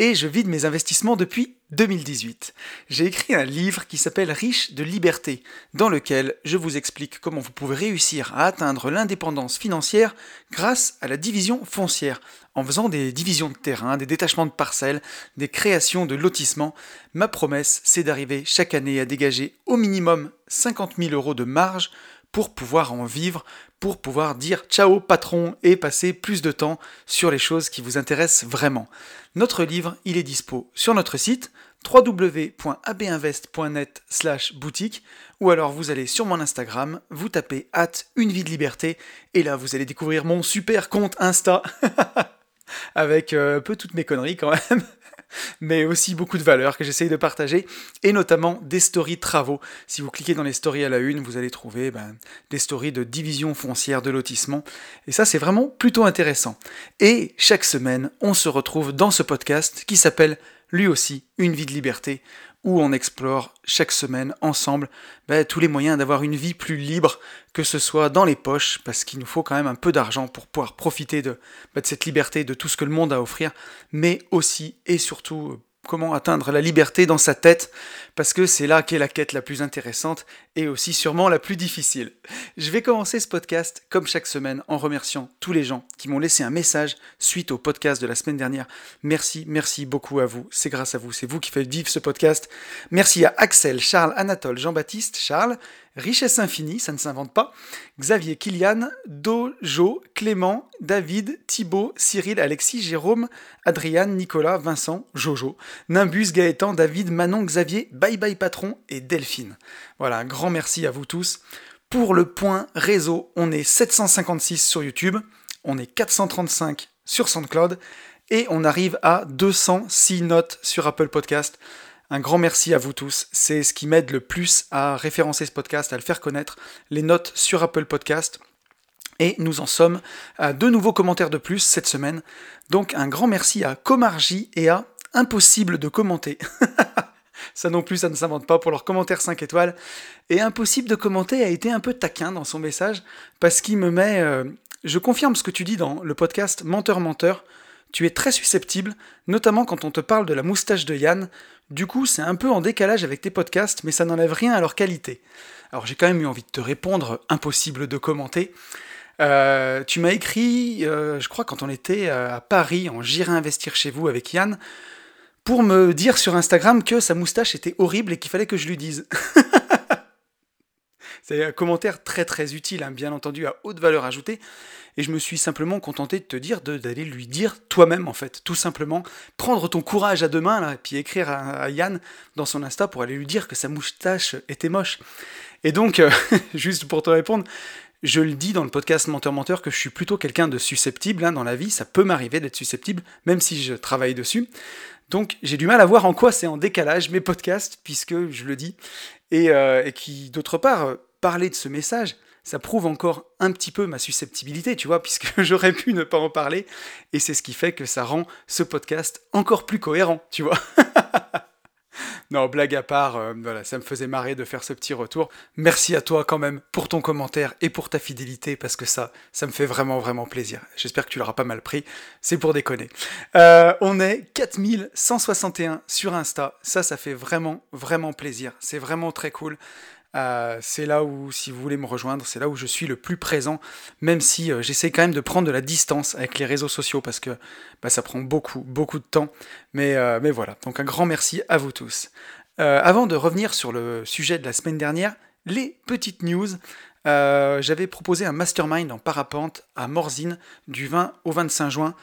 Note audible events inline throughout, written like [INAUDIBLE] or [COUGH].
et je vide mes investissements depuis 2018. J'ai écrit un livre qui s'appelle Riche de liberté, dans lequel je vous explique comment vous pouvez réussir à atteindre l'indépendance financière grâce à la division foncière, en faisant des divisions de terrain, des détachements de parcelles, des créations de lotissements. Ma promesse, c'est d'arriver chaque année à dégager au minimum 50 000 euros de marge pour pouvoir en vivre, pour pouvoir dire ciao patron et passer plus de temps sur les choses qui vous intéressent vraiment. Notre livre, il est dispo sur notre site www.abinvest.net slash boutique ou alors vous allez sur mon Instagram, vous tapez at une vie de liberté et là vous allez découvrir mon super compte Insta [LAUGHS] avec euh, un peu toutes mes conneries quand même mais aussi beaucoup de valeurs que j'essaye de partager, et notamment des stories travaux. Si vous cliquez dans les stories à la une, vous allez trouver ben, des stories de division foncière de lotissement, et ça c'est vraiment plutôt intéressant. Et chaque semaine, on se retrouve dans ce podcast qui s'appelle lui aussi Une vie de liberté, où on explore chaque semaine ensemble ben, tous les moyens d'avoir une vie plus libre, que ce soit dans les poches, parce qu'il nous faut quand même un peu d'argent pour pouvoir profiter de, de cette liberté, de tout ce que le monde a à offrir, mais aussi et surtout comment atteindre la liberté dans sa tête, parce que c'est là qu'est la quête la plus intéressante et aussi sûrement la plus difficile. Je vais commencer ce podcast comme chaque semaine en remerciant tous les gens qui m'ont laissé un message suite au podcast de la semaine dernière. Merci, merci beaucoup à vous, c'est grâce à vous, c'est vous qui faites vivre ce podcast. Merci à Axel, Charles, Anatole, Jean-Baptiste, Charles, Richesse Infinie, ça ne s'invente pas, Xavier, Kylian, Dojo, Clément, David, Thibaut, Cyril, Alexis, Jérôme, Adrien, Nicolas, Vincent, Jojo, Nimbus, Gaëtan, David, Manon, Xavier, Bye Bye Patron et Delphine. Voilà, un grand merci à vous tous. Pour le point réseau, on est 756 sur YouTube, on est 435 sur SoundCloud et on arrive à 206 notes sur Apple Podcast. Un grand merci à vous tous. C'est ce qui m'aide le plus à référencer ce podcast, à le faire connaître. Les notes sur Apple Podcast. Et nous en sommes à deux nouveaux commentaires de plus cette semaine. Donc un grand merci à Comarji et à Impossible de commenter. [LAUGHS] ça non plus, ça ne s'invente pas pour leur commentaire 5 étoiles. Et Impossible de commenter a été un peu taquin dans son message parce qu'il me met... Euh, je confirme ce que tu dis dans le podcast Menteur Menteur. Tu es très susceptible, notamment quand on te parle de la moustache de Yann. Du coup, c'est un peu en décalage avec tes podcasts, mais ça n'enlève rien à leur qualité. Alors j'ai quand même eu envie de te répondre, impossible de commenter. Euh, tu m'as écrit, euh, je crois quand on était euh, à Paris, en J'irai investir chez vous avec Yann, pour me dire sur Instagram que sa moustache était horrible et qu'il fallait que je lui dise. [LAUGHS] C'est un commentaire très très utile, hein, bien entendu, à haute valeur ajoutée. Et je me suis simplement contenté de te dire d'aller lui dire toi-même, en fait, tout simplement, prendre ton courage à deux mains, puis écrire à, Yann dans son Insta pour aller lui dire que sa moustache était moche. Et donc, euh, [LAUGHS] juste pour te répondre, je le dis dans le podcast Menteur Menteur que je suis plutôt quelqu'un de susceptible hein, dans la vie, ça peut m'arriver d'être susceptible, même si je travaille dessus. Donc j'ai du mal à voir en quoi c'est en décalage mes podcasts, puisque je le dis, et, euh, et qui d'autre part parler de ce message, ça prouve encore un petit peu ma susceptibilité, tu vois, puisque [LAUGHS] j'aurais pu ne pas en parler, et c'est ce qui fait que ça rend ce podcast encore plus cohérent, tu vois. [LAUGHS] non, blague à part, euh, ça me faisait marrer de faire ce petit retour. Merci à toi quand même pour ton commentaire et pour ta fidélité, parce que ça, ça me fait vraiment, vraiment plaisir. J'espère que tu l'auras pas mal pris, c'est pour déconner. Euh, on est 4161 sur Insta, ça, ça fait vraiment, vraiment plaisir. C'est vraiment très cool. Euh, c'est là où, si vous voulez me rejoindre, c'est là où je suis le plus présent, même si euh, j'essaie quand même de prendre de la distance avec les réseaux sociaux parce que bah, ça prend beaucoup, beaucoup de temps. Mais, euh, mais voilà, donc un grand merci à vous tous. avant de revenir sur le sujet de la semaine dernière, les petites news. J'avais proposé un mastermind en parapente à Morzine du 20 au 25 juin.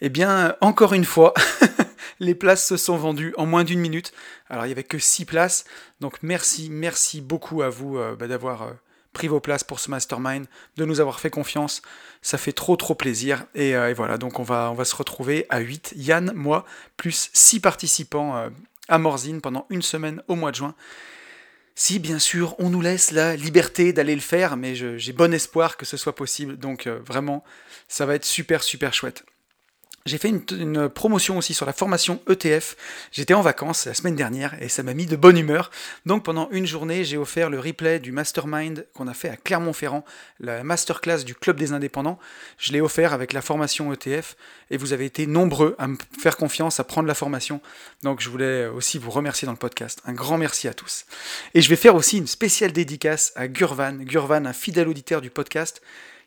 Eh bien, encore une fois, [LAUGHS] les places se sont vendues en moins d'une minute. Alors il n'y avait que 6 places. Donc merci, merci beaucoup à vous euh, bah, d'avoir euh, pris vos places pour ce mastermind, de nous avoir fait confiance. Ça fait trop trop plaisir. Et, euh, voilà, donc on va, on va se retrouver à 8. Yann, moi, plus 6 participants à Morzine pendant une semaine au mois de juin. Si bien sûr on nous laisse la liberté d'aller le faire, mais j'ai bon espoir que ce soit possible, donc euh, vraiment ça va être super super chouette. J'ai fait une, promotion aussi sur la formation ETF. J'étais en vacances la semaine dernière et ça m'a mis de bonne humeur. Donc pendant une journée, j'ai offert le replay du mastermind qu'on a fait à Clermont-Ferrand, la masterclass du Club des indépendants. Je l'ai offert avec la formation ETF et vous avez été nombreux à me faire confiance, à prendre la formation. Donc je voulais aussi vous remercier dans le podcast. Un grand merci à tous. Et je vais faire aussi une spéciale dédicace à Gurvan. Gurvan, un fidèle auditeur du podcast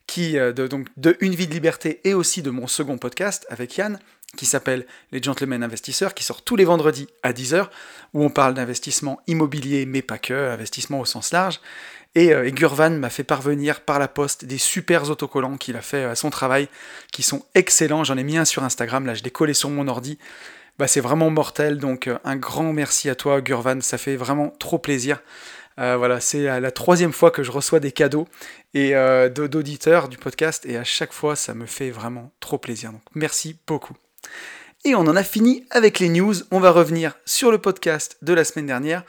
qui, euh, de, donc, de Une vie de liberté et aussi de mon second podcast avec Yann, qui s'appelle Les Gentlemen Investisseurs, qui sort tous les vendredis à 10h, où on parle d'investissement immobilier, mais pas que, investissement au sens large. Et, euh, Gurvan m'a fait parvenir par la poste des super autocollants qu'il a fait à son travail, qui sont excellents. J'en ai mis un sur Instagram, là je l'ai collé sur mon ordi. Bah, c'est vraiment mortel, donc euh, un grand merci à toi Gurvan, ça fait vraiment trop plaisir. Euh, voilà, c'est la troisième fois que je reçois des cadeaux et euh, d'auditeurs du podcast et à chaque fois ça me fait vraiment trop plaisir. Donc merci beaucoup. Et on en a fini avec les news. On va revenir sur le podcast de la semaine dernière.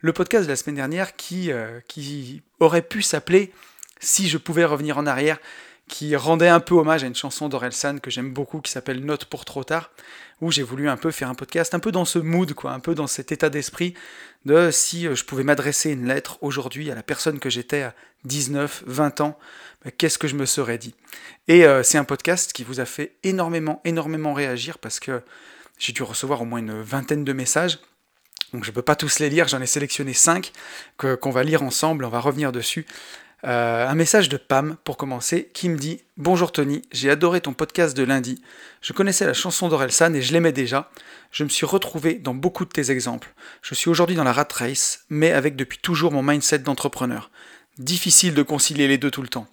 Le podcast de la semaine dernière qui, euh, aurait pu s'appeler Si je pouvais revenir en arrière, qui rendait un peu hommage à une chanson d'Orelsan que j'aime beaucoup qui s'appelle Note pour trop tard, où j'ai voulu un peu faire un podcast, un peu dans ce mood, quoi, un peu dans cet état d'esprit de si euh, je pouvais m'adresser une lettre aujourd'hui à la personne que j'étais à 19, 20 ans, bah, qu'est-ce que je me serais dit? Et euh, c'est un podcast qui vous a fait énormément, énormément réagir parce que j'ai dû recevoir au moins une vingtaine de messages. Donc je ne peux pas tous les lire, j'en ai sélectionné 5 qu'on va lire ensemble, on va revenir dessus. Euh, un message de Pam pour commencer qui me dit Bonjour Tony, j'ai adoré ton podcast de lundi. Je connaissais la chanson d'Orelsan et je l'aimais déjà. Je me suis retrouvé dans beaucoup de tes exemples. Je suis aujourd'hui dans la rat race, mais avec depuis toujours mon mindset d'entrepreneur. Difficile de concilier les deux tout le temps.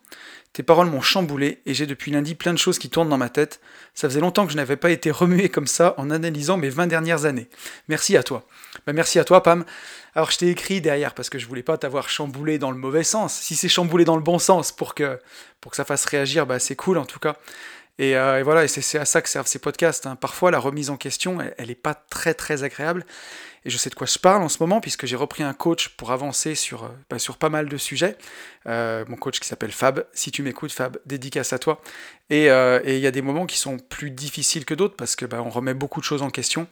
Tes paroles m'ont chamboulé et j'ai depuis lundi plein de choses qui tournent dans ma tête. Ça faisait longtemps que je n'avais pas été remué comme ça en analysant mes 20 dernières années. Merci à toi. Bah, merci à toi, Pam. Alors je t'ai écrit derrière parce que je voulais pas t'avoir chamboulé dans le mauvais sens. Si c'est chamboulé dans le bon sens pour que, ça fasse réagir, bah, c'est cool en tout cas. Et, euh, voilà, et c'est à ça que servent ces podcasts. Hein. Parfois, la remise en question, elle n'est pas très très agréable. Et je sais de quoi je parle en ce moment, puisque j'ai repris un coach pour avancer sur, euh, bah, sur pas mal de sujets. Euh, mon coach qui s'appelle Fab. Si tu m'écoutes, Fab, dédicace à toi. Et il y a des moments qui sont plus difficiles que d'autres, parce que bah, on remet beaucoup de choses en question.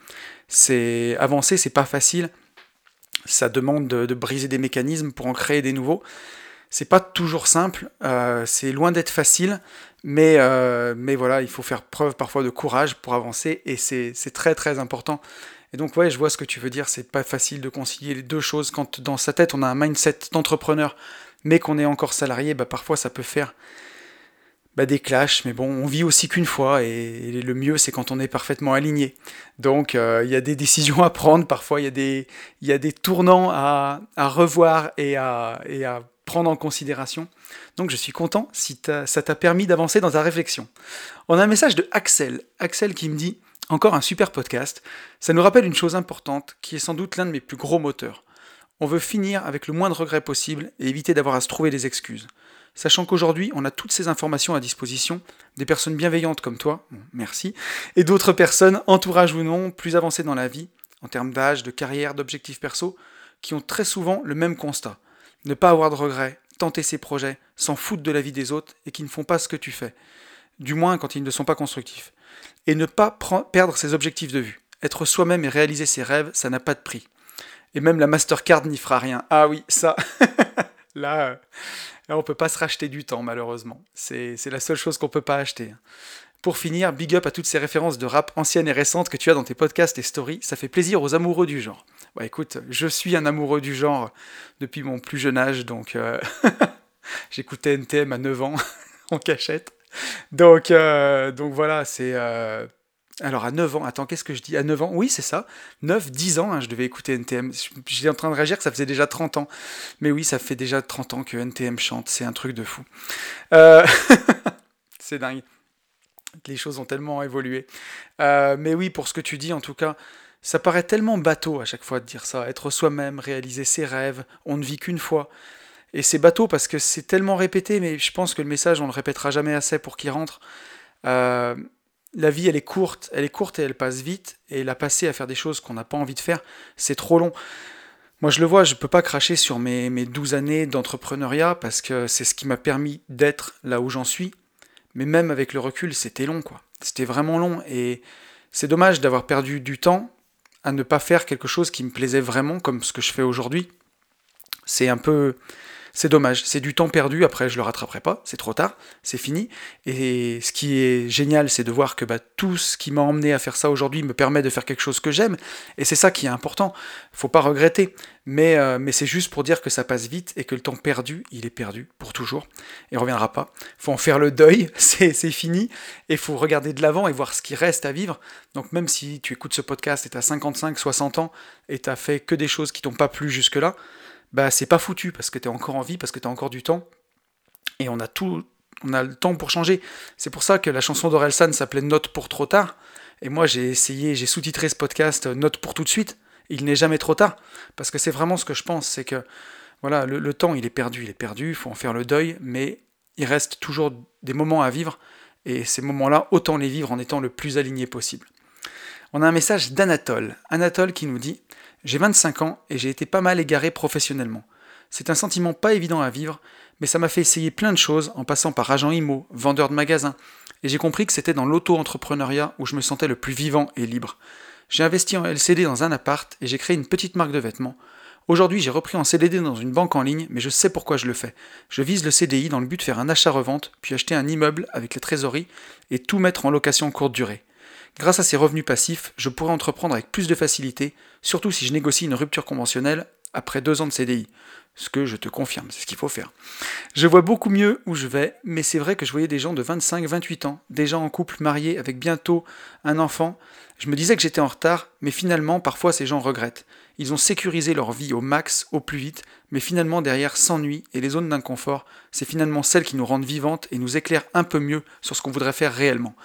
C'est Avancer, c'est pas facile ça demande de, briser des mécanismes pour en créer des nouveaux. C'est pas toujours simple, euh, c'est loin d'être facile, mais, euh, mais voilà, il faut faire preuve parfois de courage pour avancer et c'est très très important. Et donc ouais, je vois ce que tu veux dire, c'est pas facile de concilier les deux choses. Quand dans sa tête on a un mindset d'entrepreneur, mais qu'on est encore salarié, bah, parfois ça peut faire bah, des clashs, mais bon, on vit aussi qu'une fois, et, le mieux c'est quand on est parfaitement aligné. Donc euh, il y a des décisions à prendre, parfois il y, a des, y a des tournants à, revoir et à, et à prendre en considération. Donc je suis content si ça t'a permis d'avancer dans ta réflexion. On a un message de Axel, Axel qui me dit encore un super podcast. Ça nous rappelle une chose importante qui est sans doute l'un de mes plus gros moteurs. On veut finir avec le moins de regrets possible et éviter d'avoir à se trouver des excuses sachant qu'aujourd'hui, on a toutes ces informations à disposition, des personnes bienveillantes comme toi, merci, et d'autres personnes, entourage ou non, plus avancées dans la vie, en termes d'âge, de carrière, d'objectifs perso, qui ont très souvent le même constat. Ne pas avoir de regrets, tenter ses projets, s'en foutre de la vie des autres et qui ne font pas ce que tu fais, du moins quand ils ne sont pas constructifs. Et ne pas perdre ses objectifs de vue. Être soi-même et réaliser ses rêves, ça n'a pas de prix. Et même la Mastercard n'y fera rien. Ah oui, ça. [LAUGHS] Là, euh, Là, on peut pas se racheter du temps, malheureusement. C'est la seule chose qu'on peut pas acheter. Pour finir, big up à toutes ces références de rap anciennes et récentes que tu as dans tes podcasts et stories. Ça fait plaisir aux amoureux du genre. Bah écoute, je suis un amoureux du genre depuis mon plus jeune âge, donc euh, [LAUGHS] j'écoutais NTM à 9 ans [LAUGHS] en cachette. [LAUGHS] Donc, euh, donc voilà, c'est euh, alors à 9 ans, attends, qu'est-ce que je dis? À 9 ans, oui, c'est ça. 9, 10 ans, hein, je devais écouter NTM. J'étais en train de réagir ça faisait déjà 30 ans. Mais oui, ça fait déjà 30 ans que NTM chante. C'est un truc de fou. Euh, [LAUGHS] c'est dingue. Les choses ont tellement évolué. Mais oui, pour ce que tu dis, en tout cas, ça paraît tellement bateau à chaque fois de dire ça. Être soi-même, réaliser ses rêves, on ne vit qu'une fois. Et c'est bateau parce que c'est tellement répété, mais je pense que le message, on le répétera jamais assez pour qu'il rentre. Euh, la vie, elle est courte, elle est courte et elle passe vite, et la passer à faire des choses qu'on n'a pas envie de faire, c'est trop long. Moi, je le vois, je ne peux pas cracher sur mes, mes 12 années d'entrepreneuriat parce que c'est ce qui m'a permis d'être là où j'en suis. Mais même avec le recul, c'était long, quoi. C'était vraiment long. Et c'est dommage d'avoir perdu du temps à ne pas faire quelque chose qui me plaisait vraiment, comme ce que je fais aujourd'hui. C'est un peu c'est dommage, c'est du temps perdu, après je le rattraperai pas, c'est trop tard, c'est fini. Et ce qui est génial, c'est de voir que bah, tout ce qui m'a emmené à faire ça aujourd'hui me permet de faire quelque chose que j'aime, et c'est ça qui est important. Faut pas regretter, mais, euh, mais c'est juste pour dire que ça passe vite et que le temps perdu, il est perdu pour toujours, et reviendra pas. Faut en faire le deuil, [LAUGHS] c'est fini, et faut regarder de l'avant et voir ce qui reste à vivre. Donc même si tu écoutes ce podcast et tu as 55, 60 ans, et tu fait que des choses qui t'ont pas plu jusque-là, bah c'est pas foutu parce que tu es encore en vie, parce que tu as encore du temps. Et on a tout, on a le temps pour changer. C'est pour ça que la chanson d'Orelsan s'appelait Note pour trop tard. Et moi j'ai essayé, j'ai sous-titré ce podcast euh, Note pour tout de suite. Il n'est jamais trop tard. Parce que c'est vraiment ce que je pense, c'est que voilà, le, temps il est perdu, il est perdu, il faut en faire le deuil, mais il reste toujours des moments à vivre. Et ces moments-là, autant les vivre en étant le plus aligné possible. On a un message d'Anatole. Anatole qui nous dit j'ai 25 ans et j'ai été pas mal égaré professionnellement. C'est un sentiment pas évident à vivre, mais ça m'a fait essayer plein de choses en passant par agent IMO, vendeur de magasins, et j'ai compris que c'était dans l'auto-entrepreneuriat où je me sentais le plus vivant et libre. J'ai investi en LCD dans un appart et j'ai créé une petite marque de vêtements. Aujourd'hui, j'ai repris en CDD dans une banque en ligne, mais je sais pourquoi je le fais. Je vise le CDI dans le but de faire un achat-revente, puis acheter un immeuble avec les trésoreries et tout mettre en location courte durée. Grâce à ces revenus passifs, je pourrais entreprendre avec plus de facilité, surtout si je négocie une rupture conventionnelle après deux ans de CDI. Ce que je te confirme, c'est ce qu'il faut faire. Je vois beaucoup mieux où je vais, mais c'est vrai que je voyais des gens de 25-28 ans, déjà en couple, mariés, avec bientôt un enfant. Je me disais que j'étais en retard, mais finalement, parfois ces gens regrettent. Ils ont sécurisé leur vie au max, au plus vite, mais finalement derrière s'ennuient et les zones d'inconfort, c'est finalement celles qui nous rendent vivantes et nous éclairent un peu mieux sur ce qu'on voudrait faire réellement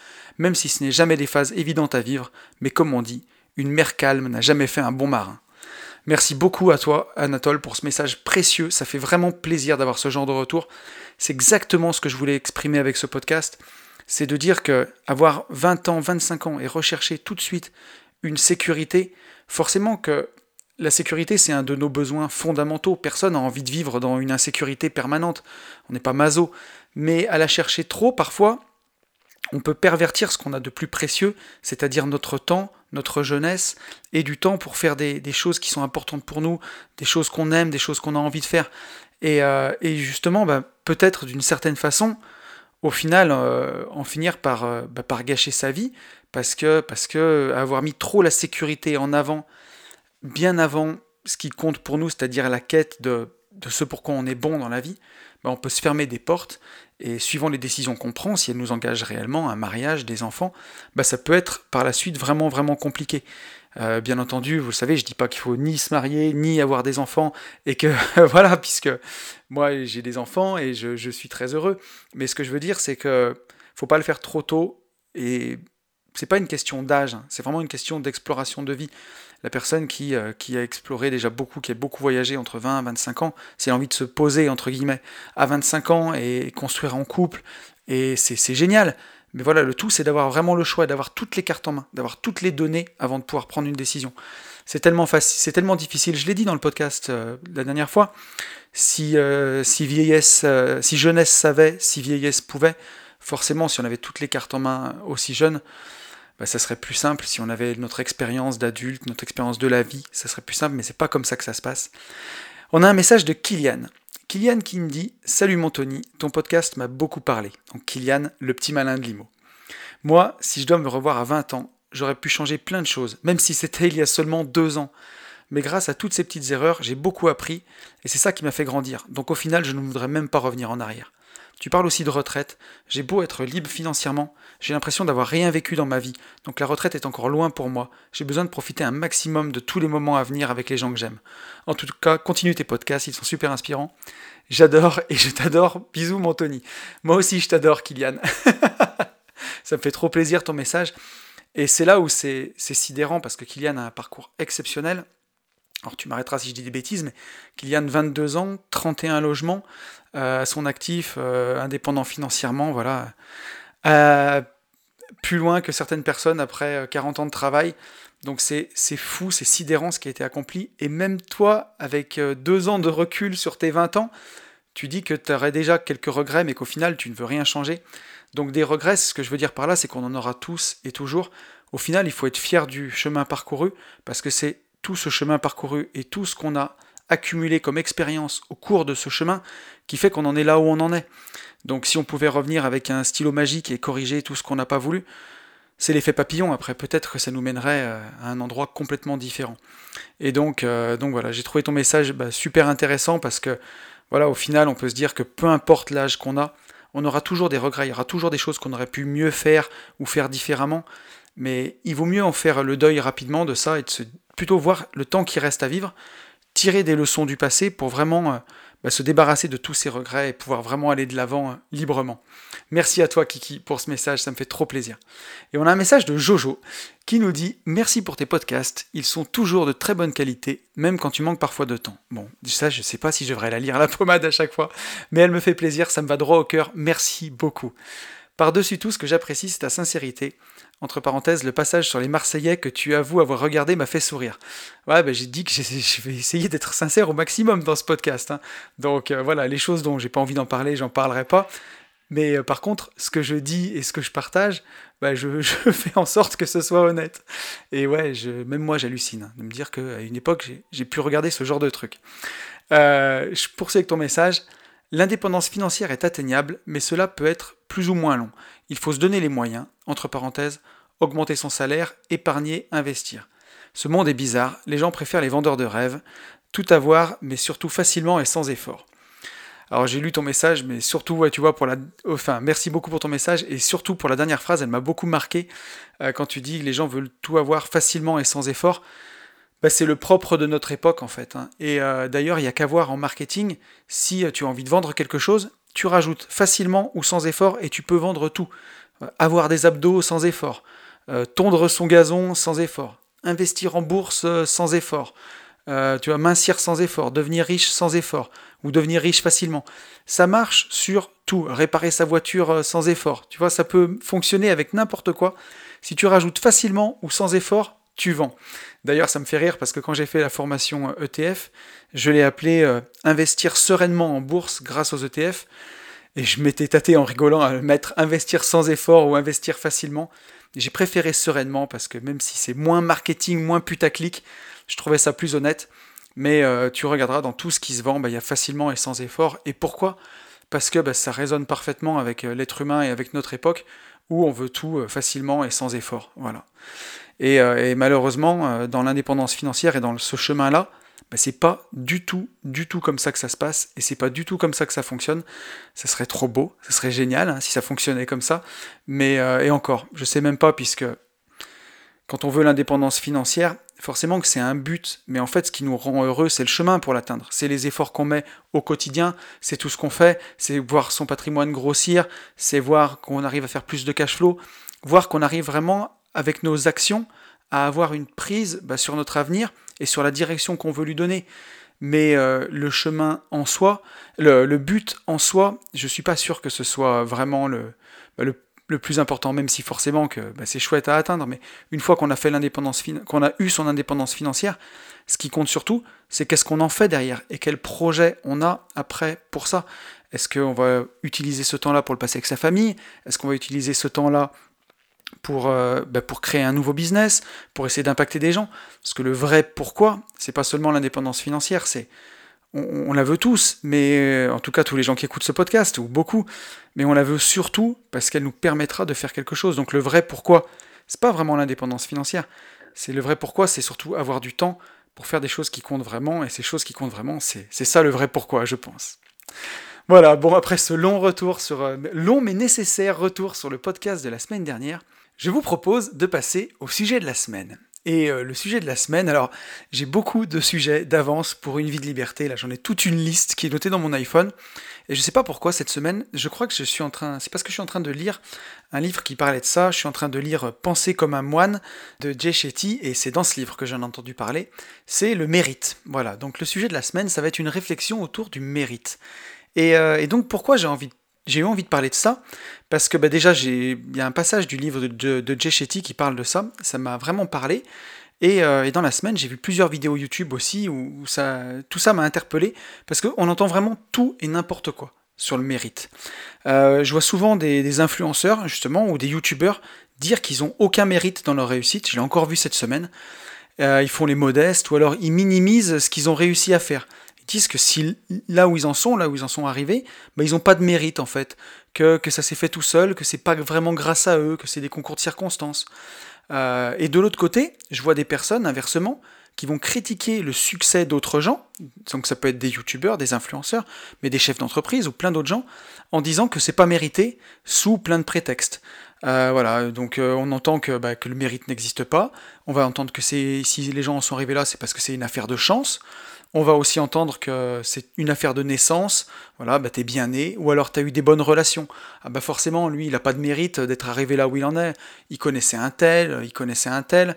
même si ce n'est jamais des phases évidentes à vivre, mais comme on dit, une mer calme n'a jamais fait un bon marin. Merci beaucoup à toi, Anatole, pour ce message précieux. Ça fait vraiment plaisir d'avoir ce genre de retour. C'est exactement ce que je voulais exprimer avec ce podcast. C'est de dire que avoir 20 ans, 25 ans et rechercher tout de suite une sécurité, forcément que la sécurité, c'est un de nos besoins fondamentaux. Personne n'a envie de vivre dans une insécurité permanente. On n'est pas maso. Mais à la chercher trop, parfois, on peut pervertir ce qu'on a de plus précieux, c'est-à-dire notre temps, notre jeunesse, et du temps pour faire des, choses qui sont importantes pour nous, des choses qu'on aime, des choses qu'on a envie de faire. Et, euh, justement, bah, peut-être d'une certaine façon, au final, euh, en finir par, euh, bah, par gâcher sa vie, parce que, parce que avoir mis trop la sécurité en avant, bien avant ce qui compte pour nous, c'est-à-dire la quête de, ce pourquoi on est bon dans la vie, bah, on peut se fermer des portes et suivant les décisions qu'on prend, si elles nous engagent réellement, un mariage, des enfants, bah ça peut être par la suite vraiment vraiment compliqué. Euh, bien entendu, vous le savez, je dis pas qu'il faut ni se marier, ni avoir des enfants, et que [LAUGHS] voilà, puisque moi j'ai des enfants et je, je, suis très heureux. Mais ce que je veux dire, c'est que faut pas le faire trop tôt, et c'est pas une question d'âge, hein. c'est vraiment une question d'exploration de vie la personne qui, euh, qui a exploré déjà beaucoup, qui a beaucoup voyagé entre 20 et 25 ans, c'est envie de se poser, entre guillemets, à 25 ans et construire en couple, et c'est génial. Mais voilà, le tout, c'est d'avoir vraiment le choix, d'avoir toutes les cartes en main, d'avoir toutes les données avant de pouvoir prendre une décision. C'est tellement facile, c'est tellement difficile. Je l'ai dit dans le podcast euh, la dernière fois. Si, euh, si vieillesse, si jeunesse savait, si vieillesse pouvait, forcément, si on avait toutes les cartes en main aussi jeune, bah, ça serait plus simple si on avait notre expérience d'adulte, notre expérience de la vie, ça serait plus simple, mais c'est pas comme ça que ça se passe. On a un message de Kylian. Kylian qui me dit Salut mon Tony, ton podcast m'a beaucoup parlé. Donc Kylian, le petit malin de Limo. Moi, si je dois me revoir à 20 ans, j'aurais pu changer plein de choses, même si c'était il y a seulement deux ans. Mais grâce à toutes ces petites erreurs, j'ai beaucoup appris, et c'est ça qui m'a fait grandir. Donc au final, je ne voudrais même pas revenir en arrière. Tu parles aussi de retraite. J'ai beau être libre financièrement, j'ai l'impression d'avoir rien vécu dans ma vie, donc la retraite est encore loin pour moi. J'ai besoin de profiter un maximum de tous les moments à venir avec les gens que j'aime. En tout cas, continue tes podcasts, ils sont super inspirants. J'adore et je t'adore. Bisous mon Tony. Moi aussi je t'adore Kylian. [LAUGHS] Ça me fait trop plaisir ton message. Et c'est là où c'est sidérant parce que Kylian a un parcours exceptionnel. Alors tu m'arrêteras si je dis des bêtises, mais Kylian, 22 ans, 31 logements euh, à son actif, euh, indépendant financièrement, voilà. Euh, plus loin que certaines personnes après 40 ans de travail. Donc c'est fou, c'est sidérant ce qui a été accompli. Et même toi, avec deux ans de recul sur tes 20 ans, tu dis que tu aurais déjà quelques regrets, mais qu'au final, tu ne veux rien changer. Donc des regrets, ce que je veux dire par là, c'est qu'on en aura tous et toujours. Au final, il faut être fier du chemin parcouru, parce que c'est tout ce chemin parcouru et tout ce qu'on a accumulé comme expérience au cours de ce chemin qui fait qu'on en est là où on en est. Donc si on pouvait revenir avec un stylo magique et corriger tout ce qu'on n'a pas voulu, c'est l'effet papillon après, peut-être que ça nous mènerait euh, à un endroit complètement différent. Et donc, euh, donc voilà, j'ai trouvé ton message bah, super intéressant parce que voilà, au final, on peut se dire que peu importe l'âge qu'on a, on aura toujours des regrets, il y aura toujours des choses qu'on aurait pu mieux faire ou faire différemment, mais il vaut mieux en faire le deuil rapidement de ça et de se, plutôt voir le temps qui reste à vivre, tirer des leçons du passé pour vraiment euh, bah, se débarrasser de tous ces regrets et pouvoir vraiment aller de l'avant euh, librement. Merci à toi Kiki pour ce message, ça me fait trop plaisir. Et on a un message de Jojo qui nous dit Merci pour tes podcasts, ils sont toujours de très bonne qualité, même quand tu manques parfois de temps. Bon, ça je sais pas si je devrais la lire à la pommade à chaque fois, mais elle me fait plaisir, ça me va droit au cœur, merci beaucoup. Par-dessus tout, ce que j'apprécie, c'est ta sincérité. Entre parenthèses, le passage sur les Marseillais que tu avoues avoir regardé m'a fait sourire. Ouais, ben j'ai dit que [LAUGHS] je vais essayer d'être sincère au maximum dans ce podcast. Hein. Donc euh, voilà, les choses dont j'ai pas envie d'en parler, j'en parlerai pas. Mais euh, par contre, ce que je dis et ce que je partage, bah, [LAUGHS] je, fais en sorte que ce soit honnête. Et ouais, même moi j'hallucine hein, de me dire qu'à une époque, j'ai pu regarder ce genre de truc. Euh, je poursuis avec ton message. L'indépendance financière est atteignable, mais cela peut être plus ou moins long. Il faut se donner les moyens, entre parenthèses, augmenter son salaire, épargner, investir. Ce monde est bizarre, les gens préfèrent les vendeurs de rêves, tout avoir, mais surtout facilement et sans effort. Alors j'ai lu ton message, mais surtout, tu vois, pour la, enfin, merci beaucoup pour ton message et surtout pour la dernière phrase, elle m'a beaucoup marqué euh, quand tu dis les gens veulent tout avoir facilement et sans effort. Bah, c'est le propre de notre époque en fait. Hein. Et euh, d'ailleurs, il n'y a qu'à voir en marketing, si euh, tu as envie de vendre quelque chose, tu rajoutes facilement ou sans effort et tu peux vendre tout. avoir des abdos sans effort, tondre son gazon sans effort, investir en bourse sans effort, tu vas mincir sans effort, devenir riche sans effort, ou devenir riche facilement. Ça marche sur tout. Réparer sa voiture euh, sans effort. Tu vois, ça peut fonctionner avec n'importe quoi. Si tu rajoutes facilement ou sans effort, tu vends. D'ailleurs, ça me fait rire parce que quand j'ai fait la formation ETF, euh, e je l'ai appelé euh, investir sereinement en bourse grâce aux ETF. Et je m'étais tâté en rigolant à mettre investir sans effort ou investir facilement. J'ai préféré sereinement parce que même si c'est moins marketing, moins putaclic, je trouvais ça plus honnête. Mais euh, tu regarderas dans tout ce qui se vend, bah, il y a facilement et sans effort. Et pourquoi? Parce que bah, ça résonne parfaitement avec l'être humain et avec notre époque où on veut tout facilement et sans effort. Voilà. Et, malheureusement, dans l'indépendance financière et dans ce chemin-là, bah, c'est pas du tout, du tout comme ça que ça se passe, et c'est pas du tout comme ça que ça fonctionne. Ça serait trop beau, ça serait génial hein, si ça fonctionnait comme ça. Mais et encore, je sais même pas puisque quand on veut l'indépendance financière, forcément que c'est un but, mais en fait ce qui nous rend heureux, c'est le chemin pour l'atteindre. C'est les efforts qu'on met au quotidien, c'est tout ce qu'on fait, c'est voir son patrimoine grossir, c'est voir qu'on arrive à faire plus de cash flow, voir qu'on arrive vraiment avec nos actions à avoir une prise bah, sur notre avenir et sur la direction qu'on veut lui donner. Mais euh, le chemin en soi, le, but en soi, je suis pas sûr que ce soit vraiment le, bah, le plus important, même si forcément que bah, c'est chouette à atteindre, mais une fois qu'on a fait l'indépendance, qu'on a eu son indépendance financière, ce qui compte surtout, c'est qu'est-ce qu'on en fait derrière et quel projet on a après pour ça. Est-ce qu'on va utiliser ce temps-là pour le passer avec sa famille? Est-ce qu'on va utiliser ce temps-là pour, euh, bah, pour créer un nouveau business, pour essayer d'impacter des gens Parce que le vrai pourquoi, c'est pas seulement l'indépendance financière, c'est on, la veut tous, mais euh, en tout cas tous les gens qui écoutent ce podcast, ou beaucoup, mais on la veut surtout parce qu'elle nous permettra de faire quelque chose. Donc le vrai pourquoi, c'est pas vraiment l'indépendance financière, c'est le vrai pourquoi, c'est surtout avoir du temps pour faire des choses qui comptent vraiment, et ces choses qui comptent vraiment, c'est ça le vrai pourquoi, je pense. Voilà, bon après ce long retour sur euh, long mais nécessaire retour sur le podcast de la semaine dernière, je vous propose de passer au sujet de la semaine. Et euh, le sujet de la semaine, alors j'ai beaucoup de sujets d'avance pour une vie de liberté, là j'en ai toute une liste qui est notée dans mon iPhone, et je sais pas pourquoi cette semaine, je crois que je suis en train, c'est parce que je suis en train de lire un livre qui parlait de ça, je suis en train de lire Penser comme un moine de Jay Shetty, et c'est dans ce livre que j'en ai entendu parler, c'est le mérite. Voilà, donc le sujet de la semaine, ça va être une réflexion autour du mérite. Et, euh, et donc pourquoi j'ai envie j'ai eu envie de parler de ça parce que bah, déjà, il y a un passage du livre de, de, Jay Shetty qui parle de ça. Ça m'a vraiment parlé. Et, et, dans la semaine, j'ai vu plusieurs vidéos YouTube aussi où, ça, tout ça m'a interpellé parce qu'on entend vraiment tout et n'importe quoi sur le mérite. Euh, je vois souvent des, influenceurs, justement, ou des youtubeurs dire qu'ils ont aucun mérite dans leur réussite. Je l'ai encore vu cette semaine. Euh, ils font les modestes, ou alors ils minimisent ce qu'ils ont réussi à faire. Disent que si là où ils en sont, là où ils en sont arrivés, bah, ils n'ont pas de mérite en fait, que, que ça s'est fait tout seul, que c'est pas vraiment grâce à eux, que c'est des concours de circonstances. Euh, et de l'autre côté, je vois des personnes, inversement, qui vont critiquer le succès d'autres gens, donc ça peut être des youtubeurs, des influenceurs, mais des chefs d'entreprise ou plein d'autres gens, en disant que c'est pas mérité sous plein de prétextes. Euh, voilà, donc euh, on entend que, bah, que le mérite n'existe pas, on va entendre que si les gens en sont arrivés là, c'est parce que c'est une affaire de chance, on va aussi entendre que c'est une affaire de naissance, voilà, bah t'es bien né, ou alors t'as eu des bonnes relations. Ah bah forcément, lui, il n'a pas de mérite d'être arrivé là où il en est, il connaissait un tel, il connaissait un tel.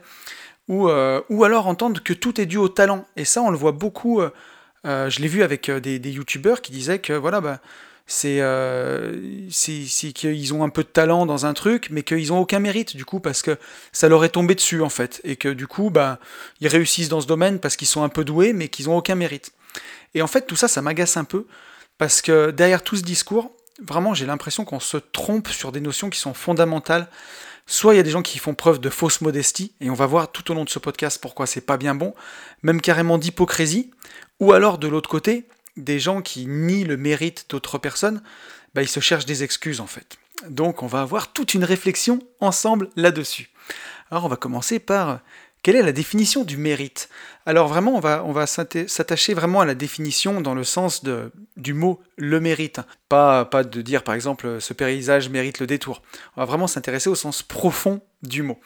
Euh, ou, alors entendre que tout est dû au talent. Et ça, on le voit beaucoup. Euh, euh, je l'ai vu avec des, des youtubeurs qui disaient que voilà, bah, c'est qu'ils ont un peu de talent dans un truc, mais qu'ils n'ont aucun mérite du coup parce que ça leur est tombé dessus en fait, et que du coup, bah, ils réussissent dans ce domaine parce qu'ils sont un peu doués, mais qu'ils n'ont aucun mérite. Et en fait, tout ça, ça m'agace un peu parce que derrière tout ce discours, vraiment, j'ai l'impression qu'on se trompe sur des notions qui sont fondamentales Soit il y a des gens qui font preuve de fausse modestie, et on va voir tout au long de ce podcast pourquoi c'est pas bien bon, même carrément d'hypocrisie, ou alors de l'autre côté, des gens qui nient le mérite d'autres personnes, bah, ils se cherchent des excuses en fait. Donc on va avoir toute une réflexion ensemble là-dessus. Alors on va commencer par quelle est la définition du mérite? Alors vraiment, on va, s'attacher vraiment à la définition dans le sens du mot le mérite. Pas, pas de dire par exemple ce paysage mérite le détour. On va vraiment s'intéresser au sens profond du mot.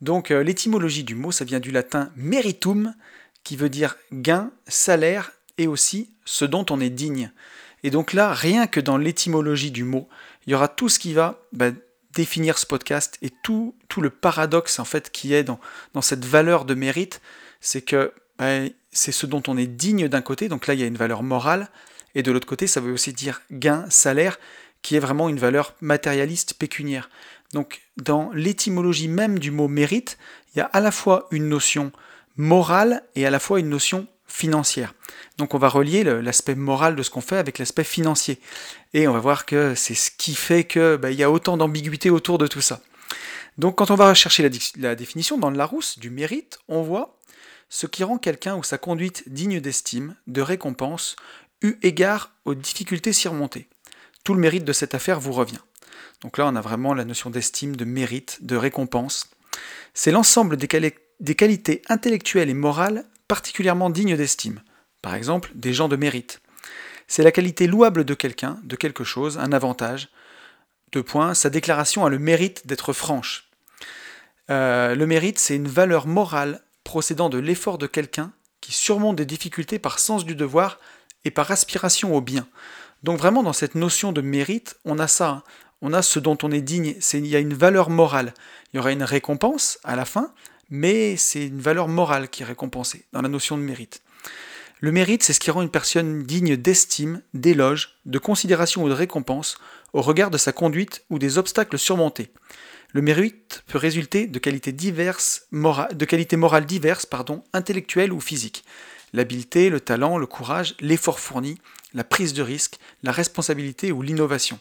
Donc euh, l'étymologie du mot, ça vient du latin meritum, qui veut dire gain, salaire et aussi ce dont on est digne. Et donc là, rien que dans l'étymologie du mot, il y aura tout ce qui va bah, définir ce podcast et tout, tout le paradoxe en fait qui est dans, cette valeur de mérite, c'est que ben, c'est ce dont on est digne d'un côté, donc là il y a une valeur morale, et de l'autre côté ça veut aussi dire gain, salaire, qui est vraiment une valeur matérialiste, pécuniaire. Donc dans l'étymologie même du mot mérite, il y a à la fois une notion morale et à la fois une notion financière. Donc on va relier l'aspect moral de ce qu'on fait avec l'aspect financier. Et on va voir que c'est ce qui fait qu'il bah, y a autant d'ambiguïté autour de tout ça. Donc quand on va rechercher la, définition dans le Larousse du mérite, on voit ce qui rend quelqu'un ou sa conduite digne d'estime, de récompense, eu égard aux difficultés surmontées. Tout le mérite de cette affaire vous revient. Donc là on a vraiment la notion d'estime, de mérite, de récompense. C'est l'ensemble des qualités intellectuelles et morales particulièrement dignes d'estime, par exemple des gens de mérite. C'est la qualité louable de quelqu'un, de quelque chose, un avantage. Deux points, sa déclaration a le mérite d'être franche. Euh, le mérite, c'est une valeur morale procédant de l'effort de quelqu'un qui surmonte des difficultés par sens du devoir et par aspiration au bien. Donc vraiment dans cette notion de mérite, on a ça, hein. on a ce dont on est digne, il y a une valeur morale. Il y aura une récompense à la fin, mais c'est une valeur morale qui est récompensée dans la notion de mérite. Le mérite, c'est ce qui rend une personne digne d'estime, d'éloge, de considération ou de récompense au regard de sa conduite ou des obstacles surmontés. Le mérite peut résulter de qualités diverses, de qualités morales diverses, pardon, intellectuelles ou physiques. L'habileté, le talent, le courage, l'effort fourni, la prise de risque, la responsabilité ou l'innovation.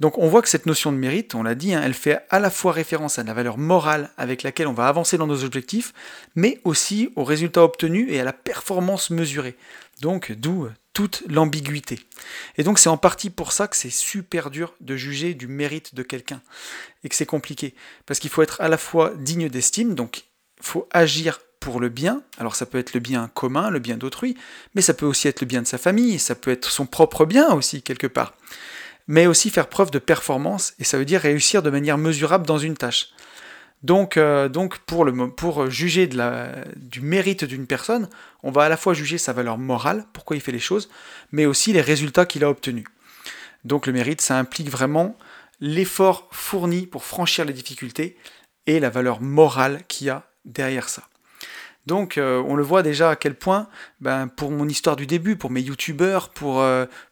Donc on voit que cette notion de mérite, on l'a dit, hein, elle fait à la fois référence à la valeur morale avec laquelle on va avancer dans nos objectifs, mais aussi aux résultats obtenus et à la performance mesurée. Donc d'où toute l'ambiguïté. Et donc c'est en partie pour ça que c'est super dur de juger du mérite de quelqu'un et que c'est compliqué. Parce qu'il faut être à la fois digne d'estime, donc il faut agir pour le bien. Alors ça peut être le bien commun, le bien d'autrui, mais ça peut aussi être le bien de sa famille, ça peut être son propre bien aussi quelque part mais aussi faire preuve de performance, et ça veut dire réussir de manière mesurable dans une tâche. Donc, euh, pour, juger du mérite d'une personne, on va à la fois juger sa valeur morale, pourquoi il fait les choses, mais aussi les résultats qu'il a obtenus. Donc le mérite, ça implique vraiment l'effort fourni pour franchir les difficultés et la valeur morale qu'il y a derrière ça. Donc on le voit déjà à quel point, ben, pour mon histoire du début, pour mes youtubeurs, pour,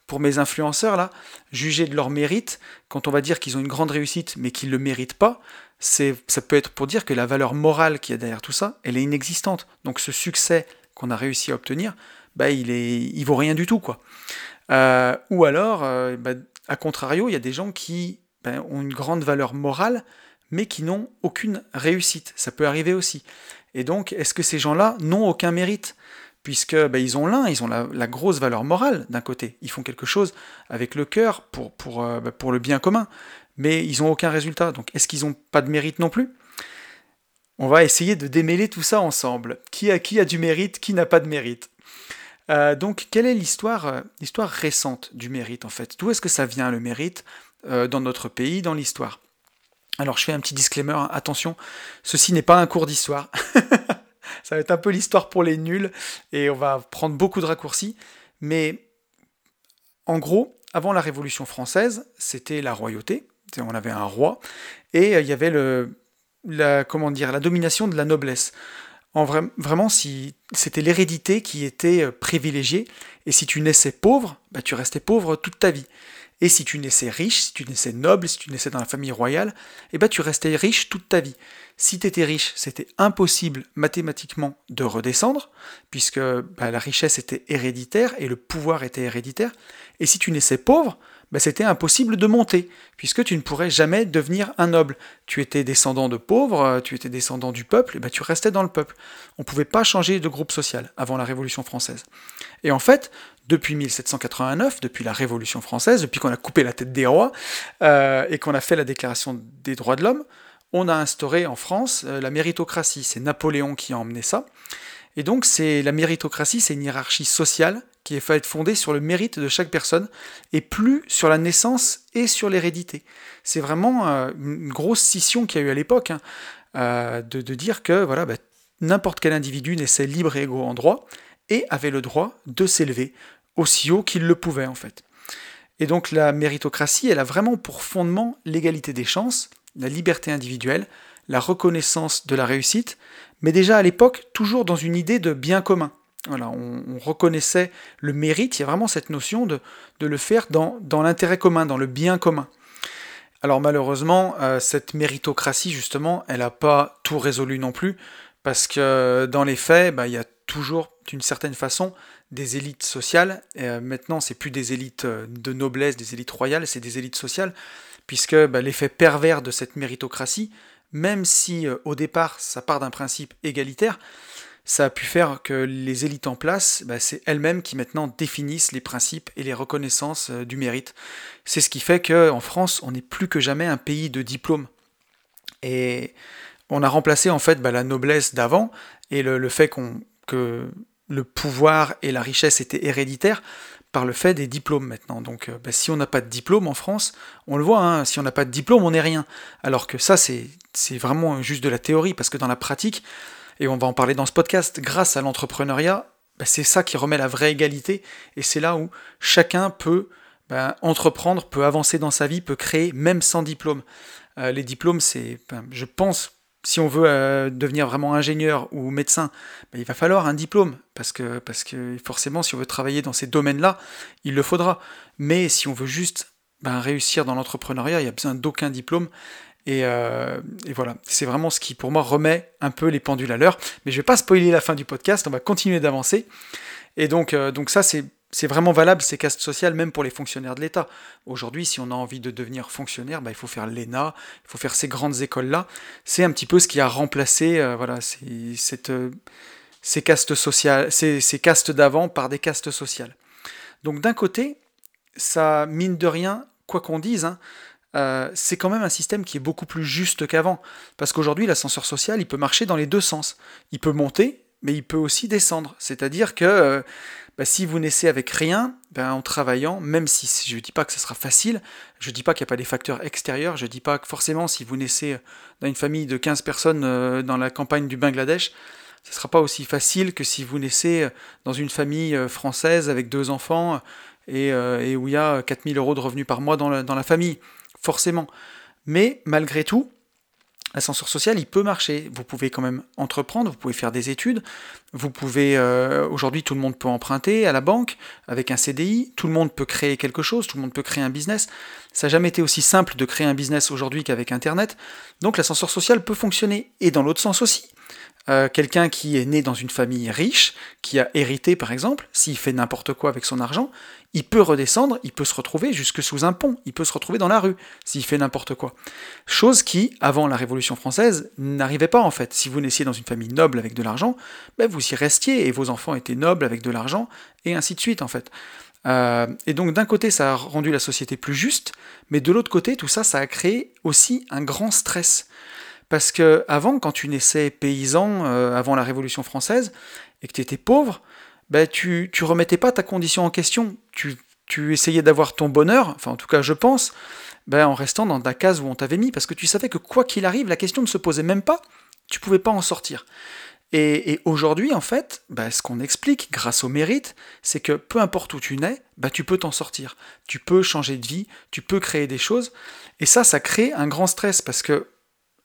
pour mes influenceurs, là, juger de leur mérite, quand on va dire qu'ils ont une grande réussite mais qu'ils ne le méritent pas, c'est, ça peut être pour dire que la valeur morale qui est derrière tout ça, elle est inexistante. Donc ce succès qu'on a réussi à obtenir, bah, il, est, il vaut rien du tout. quoi. Euh, ou alors, euh, bah, à contrario, il y a des gens qui ben, ont une grande valeur morale, mais qui n'ont aucune réussite. Ça peut arriver aussi. Et donc, est-ce que ces gens-là n'ont aucun mérite? Puisque ben, ont l'un, ils ont la, grosse valeur morale d'un côté. Ils font quelque chose avec le cœur pour, euh, ben, le bien commun mais ils n'ont aucun résultat. Donc est-ce qu'ils n'ont pas de mérite non plus? On va essayer de démêler tout ça ensemble. Qui a, qui a du mérite, qui n'a pas de mérite? Euh, donc, quelle est l'histoire, euh, l'histoire récente du mérite en fait? D'où est-ce que ça vient le mérite dans notre pays, dans l'histoire? Alors, je fais un petit disclaimer, hein. attention, ceci n'est pas un cours d'histoire. [LAUGHS] ça va être un peu l'histoire pour les nuls et on va prendre beaucoup de raccourcis. Mais en gros, avant la Révolution française, c'était la royauté, on avait un roi, et euh, il y avait le, la, la domination de la noblesse. En vraiment, si c'était l'hérédité qui était euh, privilégiée, et si tu naissais pauvre, bah, tu restais pauvre toute ta vie. Et si tu naissais riche, si tu naissais noble, si tu naissais dans la famille royale, eh ben tu restais riche toute ta vie. Si tu étais riche, c'était impossible mathématiquement de redescendre, puisque bah, la richesse était héréditaire et le pouvoir était héréditaire. Et si tu naissais pauvre, c'était impossible de monter, puisque tu ne pourrais jamais devenir un noble. Tu étais descendant de pauvres, euh, tu étais descendant du peuple, et bah, tu restais dans le peuple. On ne pouvait pas changer de groupe social avant la Révolution française. Et en fait, depuis 1789, depuis la Révolution française, depuis qu'on a coupé la tête des rois, euh, et qu'on a fait la Déclaration des droits de l'homme, on a instauré en France euh, la méritocratie. C'est Napoléon qui a emmené ça. Et donc, c'est la méritocratie, c'est une hiérarchie sociale qui est fondée sur le mérite de chaque personne et plus sur la naissance et sur l'hérédité. C'est vraiment euh, une grosse scission qu'il y a eu à l'époque, hein, euh, de, dire que voilà, bah, n'importe quel individu naissait libre et égaux en droit et avait le droit de s'élever aussi haut qu'il le pouvait en fait. Et donc la méritocratie, elle a vraiment pour fondement l'égalité des chances, la liberté individuelle, la reconnaissance de la réussite, mais déjà à l'époque, toujours dans une idée de bien commun. Voilà, on, reconnaissait le mérite, il y a vraiment cette notion de, de le faire dans, dans l'intérêt commun, dans le bien commun. Alors malheureusement, euh, cette méritocratie, justement, elle n'a pas tout résolu non plus, parce que dans les faits, bah, il y a toujours, d'une certaine façon, des élites sociales. Et, euh, maintenant, c'est plus des élites euh, de noblesse, des élites royales, c'est des élites sociales, puisque bah, l'effet pervers de cette méritocratie, même si au départ ça part d'un principe égalitaire, ça a pu faire que les élites en place, bah, c'est elles-mêmes qui maintenant définissent les principes et les reconnaissances euh, du mérite. C'est ce qui fait qu'en France, on n'est plus que jamais un pays de diplôme. Et on a remplacé en fait bah, la noblesse d'avant et le, fait que le pouvoir et la richesse étaient héréditaires par le fait des diplômes maintenant. Donc euh, bah, si on n'a pas de diplôme en France, on le voit, hein, si on n'a pas de diplôme, on n'est rien. Alors que ça, c'est vraiment juste de la théorie, parce que dans la pratique, et on va en parler dans ce podcast, grâce à l'entrepreneuriat, bah, c'est ça qui remet la vraie égalité, et c'est là où chacun peut bah, entreprendre, peut avancer dans sa vie, peut créer, même sans diplôme. Euh, les diplômes, c'est, ben, je pense, si on veut euh, devenir vraiment ingénieur ou médecin, il va falloir un diplôme, parce que, parce que forcément, si on veut travailler dans ces domaines-là, il le faudra. Mais si on veut juste réussir dans l'entrepreneuriat, il n'y a besoin d'aucun diplôme. Euh, et, voilà, c'est vraiment ce qui pour moi remet un peu les pendules à l'heure. Mais je vais pas spoiler la fin du podcast, on va continuer d'avancer. Et donc, euh, donc ça, c'est c'est vraiment valable ces castes sociales même pour les fonctionnaires de l'État. Aujourd'hui, si on a envie de devenir fonctionnaire, bah, il faut faire l'ENA, il faut faire ces grandes écoles-là. C'est un petit peu ce qui a remplacé euh, voilà, cette, ces castes sociales, ces, ces castes d'avant par des castes sociales. Donc d'un côté, ça mine de rien, quoi qu'on dise, hein, euh, c'est quand même un système qui est beaucoup plus juste qu'avant. Parce qu'aujourd'hui, l'ascenseur social, il peut marcher dans les deux sens. Il peut monter, mais il peut aussi descendre. C'est-à-dire que euh, bah, si vous naissez avec rien, ben, en travaillant, même si je ne dis pas que ce sera facile, je ne dis pas qu'il n'y a pas des facteurs extérieurs, je ne dis pas que forcément si vous naissez dans une famille de 15 personnes euh, dans la campagne du Bangladesh, ce ne sera pas aussi facile que si vous naissez dans une famille française avec deux enfants et, où il y a 4000 euros de revenus par mois dans la famille forcément. Mais malgré tout, l'ascenseur social, il peut marcher. Vous pouvez quand même entreprendre, vous pouvez faire des études, vous pouvez, euh, aujourd'hui tout le monde peut emprunter à la banque avec un CDI, tout le monde peut créer quelque chose, tout le monde peut créer un business. Ça n'a jamais été aussi simple de créer un business aujourd'hui qu'avec Internet. Donc l'ascenseur social peut fonctionner. Et dans l'autre sens aussi. Euh, quelqu'un qui est né dans une famille riche, qui a hérité par exemple, s'il fait n'importe quoi avec son argent, il peut redescendre, il peut se retrouver jusque sous un pont, il peut se retrouver dans la rue s'il fait n'importe quoi. Chose qui, avant la Révolution française, n'arrivait pas en fait. Si vous naissiez dans une famille noble avec de l'argent, ben vous y restiez et vos enfants étaient nobles avec de l'argent, et ainsi de suite en fait. Euh, et donc d'un côté ça a rendu la société plus juste, mais de l'autre côté tout ça ça a créé aussi un grand stress. Parce que avant, quand tu naissais paysan, euh, avant la Révolution française, et que tu étais pauvre, ben, tu, tu remettais pas ta condition en question. Tu, tu essayais d'avoir ton bonheur, enfin en tout cas je pense, ben, en restant dans ta case où on t'avait mis, parce que tu savais que quoi qu'il arrive, la question ne se posait même pas, tu pouvais pas en sortir. Et, aujourd'hui, en fait, ben, ce qu'on explique grâce au mérite, c'est que peu importe où tu nais, ben, tu peux t'en sortir. Tu peux changer de vie, tu peux créer des choses. Et ça, ça crée un grand stress parce que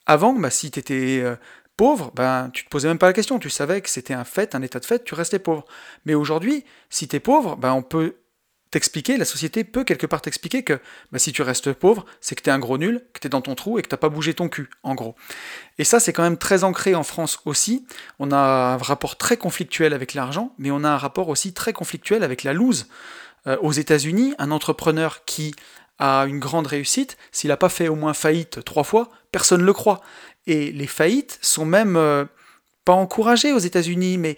avant, bah, si tu étais euh, pauvre, ben, tu te posais même pas la question, tu savais que c'était un fait, un état de fait, tu restais pauvre. Mais aujourd'hui, si tu pauvre, ben, on peut t'expliquer, la société peut quelque part t'expliquer que bah, si tu restes pauvre, c'est que tu es un gros nul, que tu es dans ton trou et que t'as pas bougé ton cul, en gros. Et ça, c'est quand même très ancré en France aussi. On a un rapport très conflictuel avec l'argent, mais on a un rapport aussi très conflictuel avec la loose. Euh, aux États-Unis, un entrepreneur qui a une grande réussite, s'il n'a pas fait au moins faillite trois fois, personne ne le croit. Et les faillites sont même euh, pas encouragées aux États-Unis, mais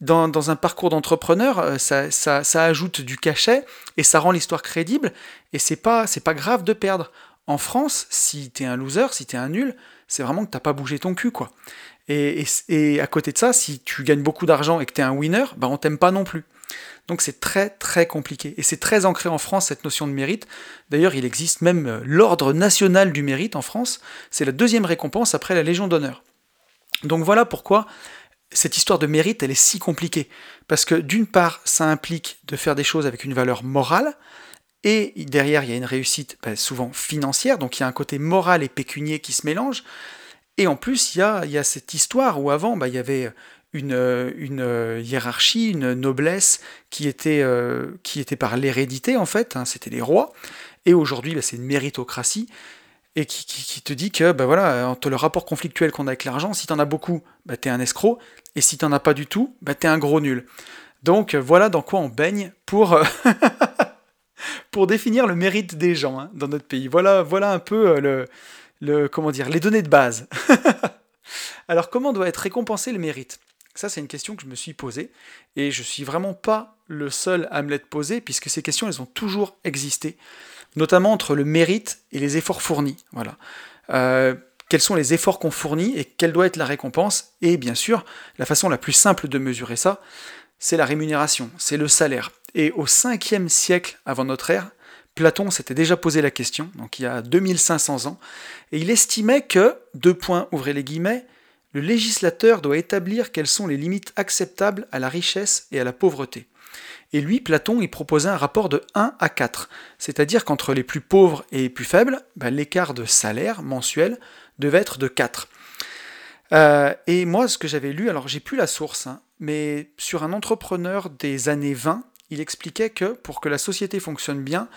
dans, un parcours d'entrepreneur, euh, ça, ajoute du cachet et ça rend l'histoire crédible. Et c'est pas, c'est pas grave de perdre. En France, si t'es un loser, si t'es un nul, c'est vraiment que t'as pas bougé ton cul, quoi. Et, et, à côté de ça, si tu gagnes beaucoup d'argent et que t'es un winner, bah on t'aime pas non plus. Donc c'est très très compliqué. Et c'est très ancré en France cette notion de mérite. D'ailleurs, il existe même euh, l'ordre national du mérite en France. C'est la deuxième récompense après la Légion d'honneur. Donc voilà pourquoi cette histoire de mérite, elle est si compliquée. Parce que d'une part, ça implique de faire des choses avec une valeur morale, et derrière, il y a une réussite bah, souvent financière, donc il y a un côté moral et pécunier qui se mélange. Et en plus, il y a, cette histoire où avant, bah, il y avait une, une, hiérarchie, une noblesse qui était, euh, qui était par l'hérédité en fait, hein, c'était les rois, et aujourd'hui bah, c'est une méritocratie, et qui, qui, te dit que bah, voilà, entre le rapport conflictuel qu'on a avec l'argent, si t'en as beaucoup, bah, t'es un escroc, et si t'en as pas du tout, bah, t'es un gros nul. Donc voilà dans quoi on baigne pour, euh, [LAUGHS] pour définir le mérite des gens hein, dans notre pays. Voilà, voilà un peu euh, le, le, comment dire, les données de base. [LAUGHS] Alors comment doit être récompensé le mérite? Ça, c'est une question que je me suis posée, et je suis vraiment pas le seul à me l'être posée, puisque ces questions, elles ont toujours existé, notamment entre le mérite et les efforts fournis. Voilà. Euh, quels sont les efforts qu'on fournit et quelle doit être la récompense? Et bien sûr, la façon la plus simple de mesurer ça, c'est la rémunération, c'est le salaire. Et au 5e siècle avant notre ère, Platon s'était déjà posé la question, donc il y a 2500 ans, et il estimait que, deux points, ouvrez les guillemets, le législateur doit établir quelles sont les limites acceptables à la richesse et à la pauvreté. Et lui, Platon, il proposait un rapport de 1 à 4, c'est-à-dire qu'entre les plus pauvres et les plus faibles, ben, l'écart de salaire mensuel devait être de 4. Euh, et moi, ce que j'avais lu, alors j'ai plus la source, hein, mais sur un entrepreneur des années 20, il expliquait que pour que la société fonctionne bien,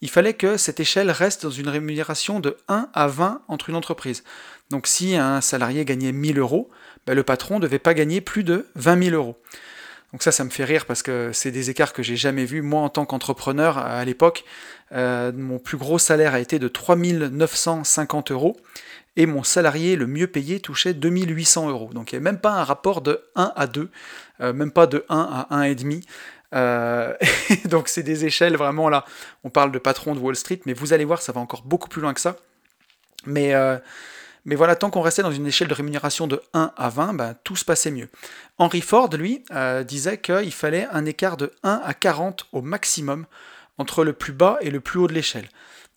il fallait que cette échelle reste dans une rémunération de 1 à 20 entre une entreprise. Donc si un salarié gagnait 1000 euros, ben, le patron ne devait pas gagner plus de 20 000 euros. Donc ça, ça me fait rire parce que c'est des écarts que j'ai jamais vus. Moi, en tant qu'entrepreneur, à l'époque, euh, mon plus gros salaire a été de 3 950 euros et mon salarié le mieux payé touchait 2800 euros. Donc il n'y avait même pas un rapport de 1 à 2, euh, même pas de 1 à 1,5. Euh, [LAUGHS] donc c'est des échelles vraiment là. On parle de patron de Wall Street, mais vous allez voir, ça va encore beaucoup plus loin que ça. Mais, mais voilà, tant qu'on restait dans une échelle de rémunération de 1 à 20, ben, tout se passait mieux. Henry Ford, lui, euh, disait qu'il fallait un écart de 1 à 40 au maximum entre le plus bas et le plus haut de l'échelle.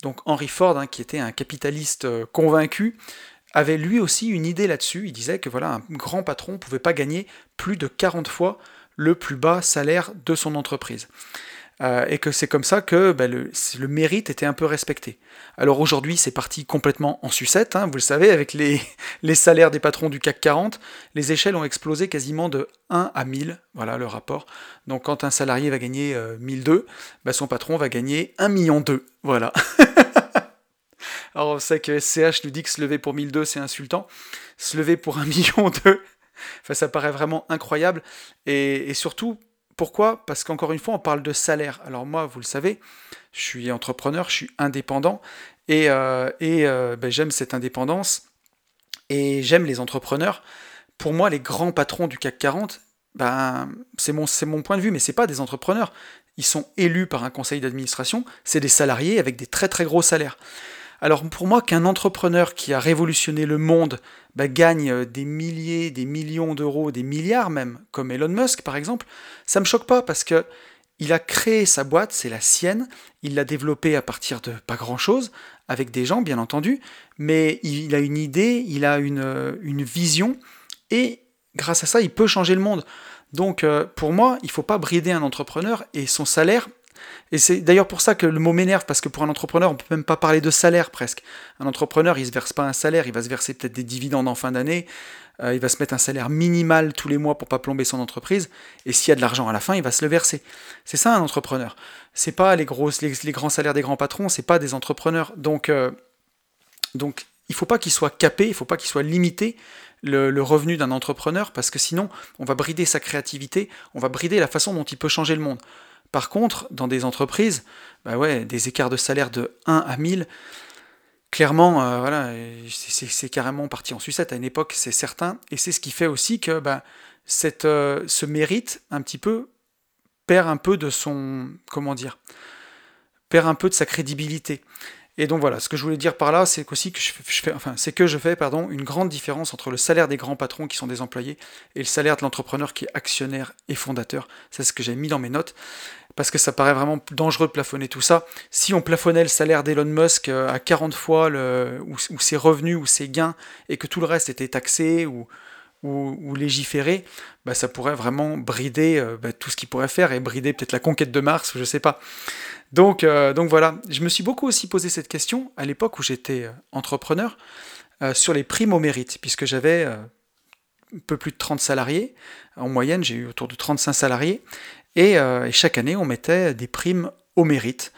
Donc Henry Ford, hein, qui était un capitaliste convaincu, avait lui aussi une idée là-dessus. Il disait que voilà, un grand patron ne pouvait pas gagner plus de 40 fois le plus bas salaire de son entreprise. Euh, et que c'est comme ça que bah, le, mérite était un peu respecté. Alors aujourd'hui, c'est parti complètement en sucette, hein, vous le savez, avec les, [LAUGHS] les, salaires des patrons du CAC 40, les échelles ont explosé quasiment de 1 à 1000, voilà le rapport. Donc quand un salarié va gagner 1002, bah, son patron va gagner 1 million 2, voilà. [LAUGHS] Alors on sait que SCH nous dit que se lever pour 1002 c'est insultant, se lever pour 1 [LAUGHS] million 2, enfin, ça paraît vraiment incroyable, et, et surtout pourquoi? Parce qu'encore une fois, on parle de salaire. Alors moi, vous le savez, je suis entrepreneur, je suis indépendant, et, euh, euh, ben, j'aime cette indépendance, et j'aime les entrepreneurs. Pour moi, les grands patrons du CAC 40, ben, c'est mon, mon point de vue, mais c'est pas des entrepreneurs. Ils sont élus par un conseil d'administration, c'est des salariés avec des très très gros salaires. Alors pour moi, qu'un entrepreneur qui a révolutionné le monde bah, gagne euh, des milliers, des millions d'euros, des milliards même, comme Elon Musk par exemple, ça me choque pas parce que il a créé sa boîte, c'est la sienne, il l'a développée à partir de pas grand-chose, avec des gens bien entendu, mais il a une idée, il a une, euh, une vision, et grâce à ça, il peut changer le monde. Donc euh, pour moi, il ne faut pas brider un entrepreneur et son salaire, et c'est d'ailleurs pour ça que le mot m'énerve, parce que pour un entrepreneur, on peut même pas parler de salaire presque. Un entrepreneur, il se verse pas un salaire, il va se verser peut-être des dividendes en fin d'année, euh, il va se mettre un salaire minimal tous les mois pour pas plomber son entreprise, et s'il y a de l'argent à la fin, il va se le verser. C'est ça un entrepreneur. C'est pas les, grosses, les, grands salaires des grands patrons, c'est pas des entrepreneurs. Donc, euh, donc il faut pas qu'il soit capé, il faut pas qu'il soit limité le, le, revenu d'un entrepreneur, parce que sinon, on va brider sa créativité, on va brider la façon dont il peut changer le monde. Par contre, dans des entreprises, bah ouais, des écarts de salaire de 1 à 1000, clairement, euh, voilà, c'est carrément parti en sucette à une époque, c'est certain. Et c'est ce qui fait aussi que bah, cette, euh, ce mérite, un petit peu, perd un peu de son. Comment dire Perd un peu de sa crédibilité. Et donc voilà, ce que je voulais dire par là, c'est qu'aussi que je fais, enfin, c'est que je fais, pardon, une grande différence entre le salaire des grands patrons qui sont des employés et le salaire de l'entrepreneur qui est actionnaire et fondateur. C'est ce que j'ai mis dans mes notes parce que ça paraît vraiment dangereux de plafonner tout ça. Si on plafonnait le salaire d'Elon Musk euh, à 40 fois ou, ses revenus ou ses gains et que tout le reste était taxé ou, ou, légiféré, bah, ça pourrait vraiment brider euh, bah, tout ce qu'il pourrait faire et brider peut-être la conquête de Mars, ou je sais pas. Donc, euh, donc voilà, je me suis beaucoup aussi posé cette question à l'époque où j'étais euh, entrepreneur sur les primes au mérite, puisque j'avais un peu plus de 30 salariés. En moyenne, j'ai eu autour de 35 salariés. Et, chaque année, on mettait des primes au mérite.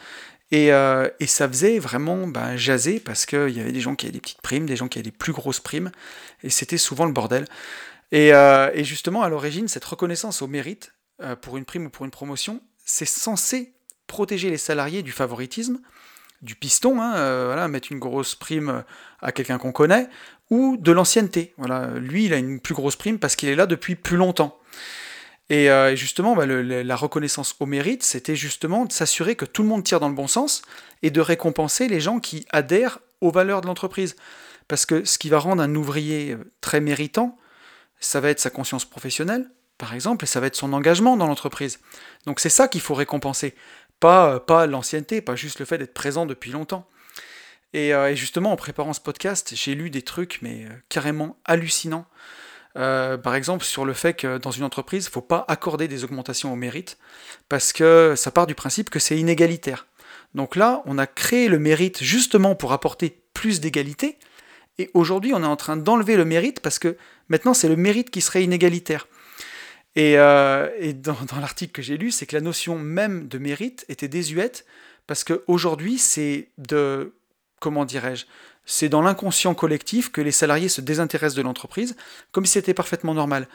Et, et, ça faisait vraiment ben, jaser parce qu'il y avait des gens qui avaient des petites primes, des gens qui avaient des plus grosses primes, et c'était souvent le bordel. Et, et justement, à l'origine, cette reconnaissance au mérite, pour une prime ou pour une promotion, c'est censé protéger les salariés du favoritisme, du piston, hein, euh, voilà, mettre une grosse prime à quelqu'un qu'on connaît, ou de l'ancienneté. Voilà, lui, il a une plus grosse prime parce qu'il est là depuis plus longtemps. Et euh, justement, bah, la reconnaissance au mérite, c'était justement de s'assurer que tout le monde tire dans le bon sens et de récompenser les gens qui adhèrent aux valeurs de l'entreprise. Parce que ce qui va rendre un ouvrier euh, très méritant, ça va être sa conscience professionnelle, par exemple, et ça va être son engagement dans l'entreprise. Donc c'est ça qu'il faut récompenser. Pas, pas l'ancienneté, pas juste le fait d'être présent depuis longtemps. Euh, et, justement, en préparant ce podcast, j'ai lu des trucs, mais euh, carrément hallucinants. Euh, par exemple, sur le fait que dans une entreprise, il ne faut pas accorder des augmentations au mérite, parce que ça part du principe que c'est inégalitaire. Donc là, on a créé le mérite justement pour apporter plus d'égalité, et aujourd'hui, on est en train d'enlever le mérite parce que maintenant, c'est le mérite qui serait inégalitaire. Et, euh, dans, l'article que j'ai lu, c'est que la notion même de mérite était désuète parce qu'aujourd'hui, c'est de. Comment dirais-je C'est dans l'inconscient collectif que les salariés se désintéressent de l'entreprise, comme si c'était parfaitement normal.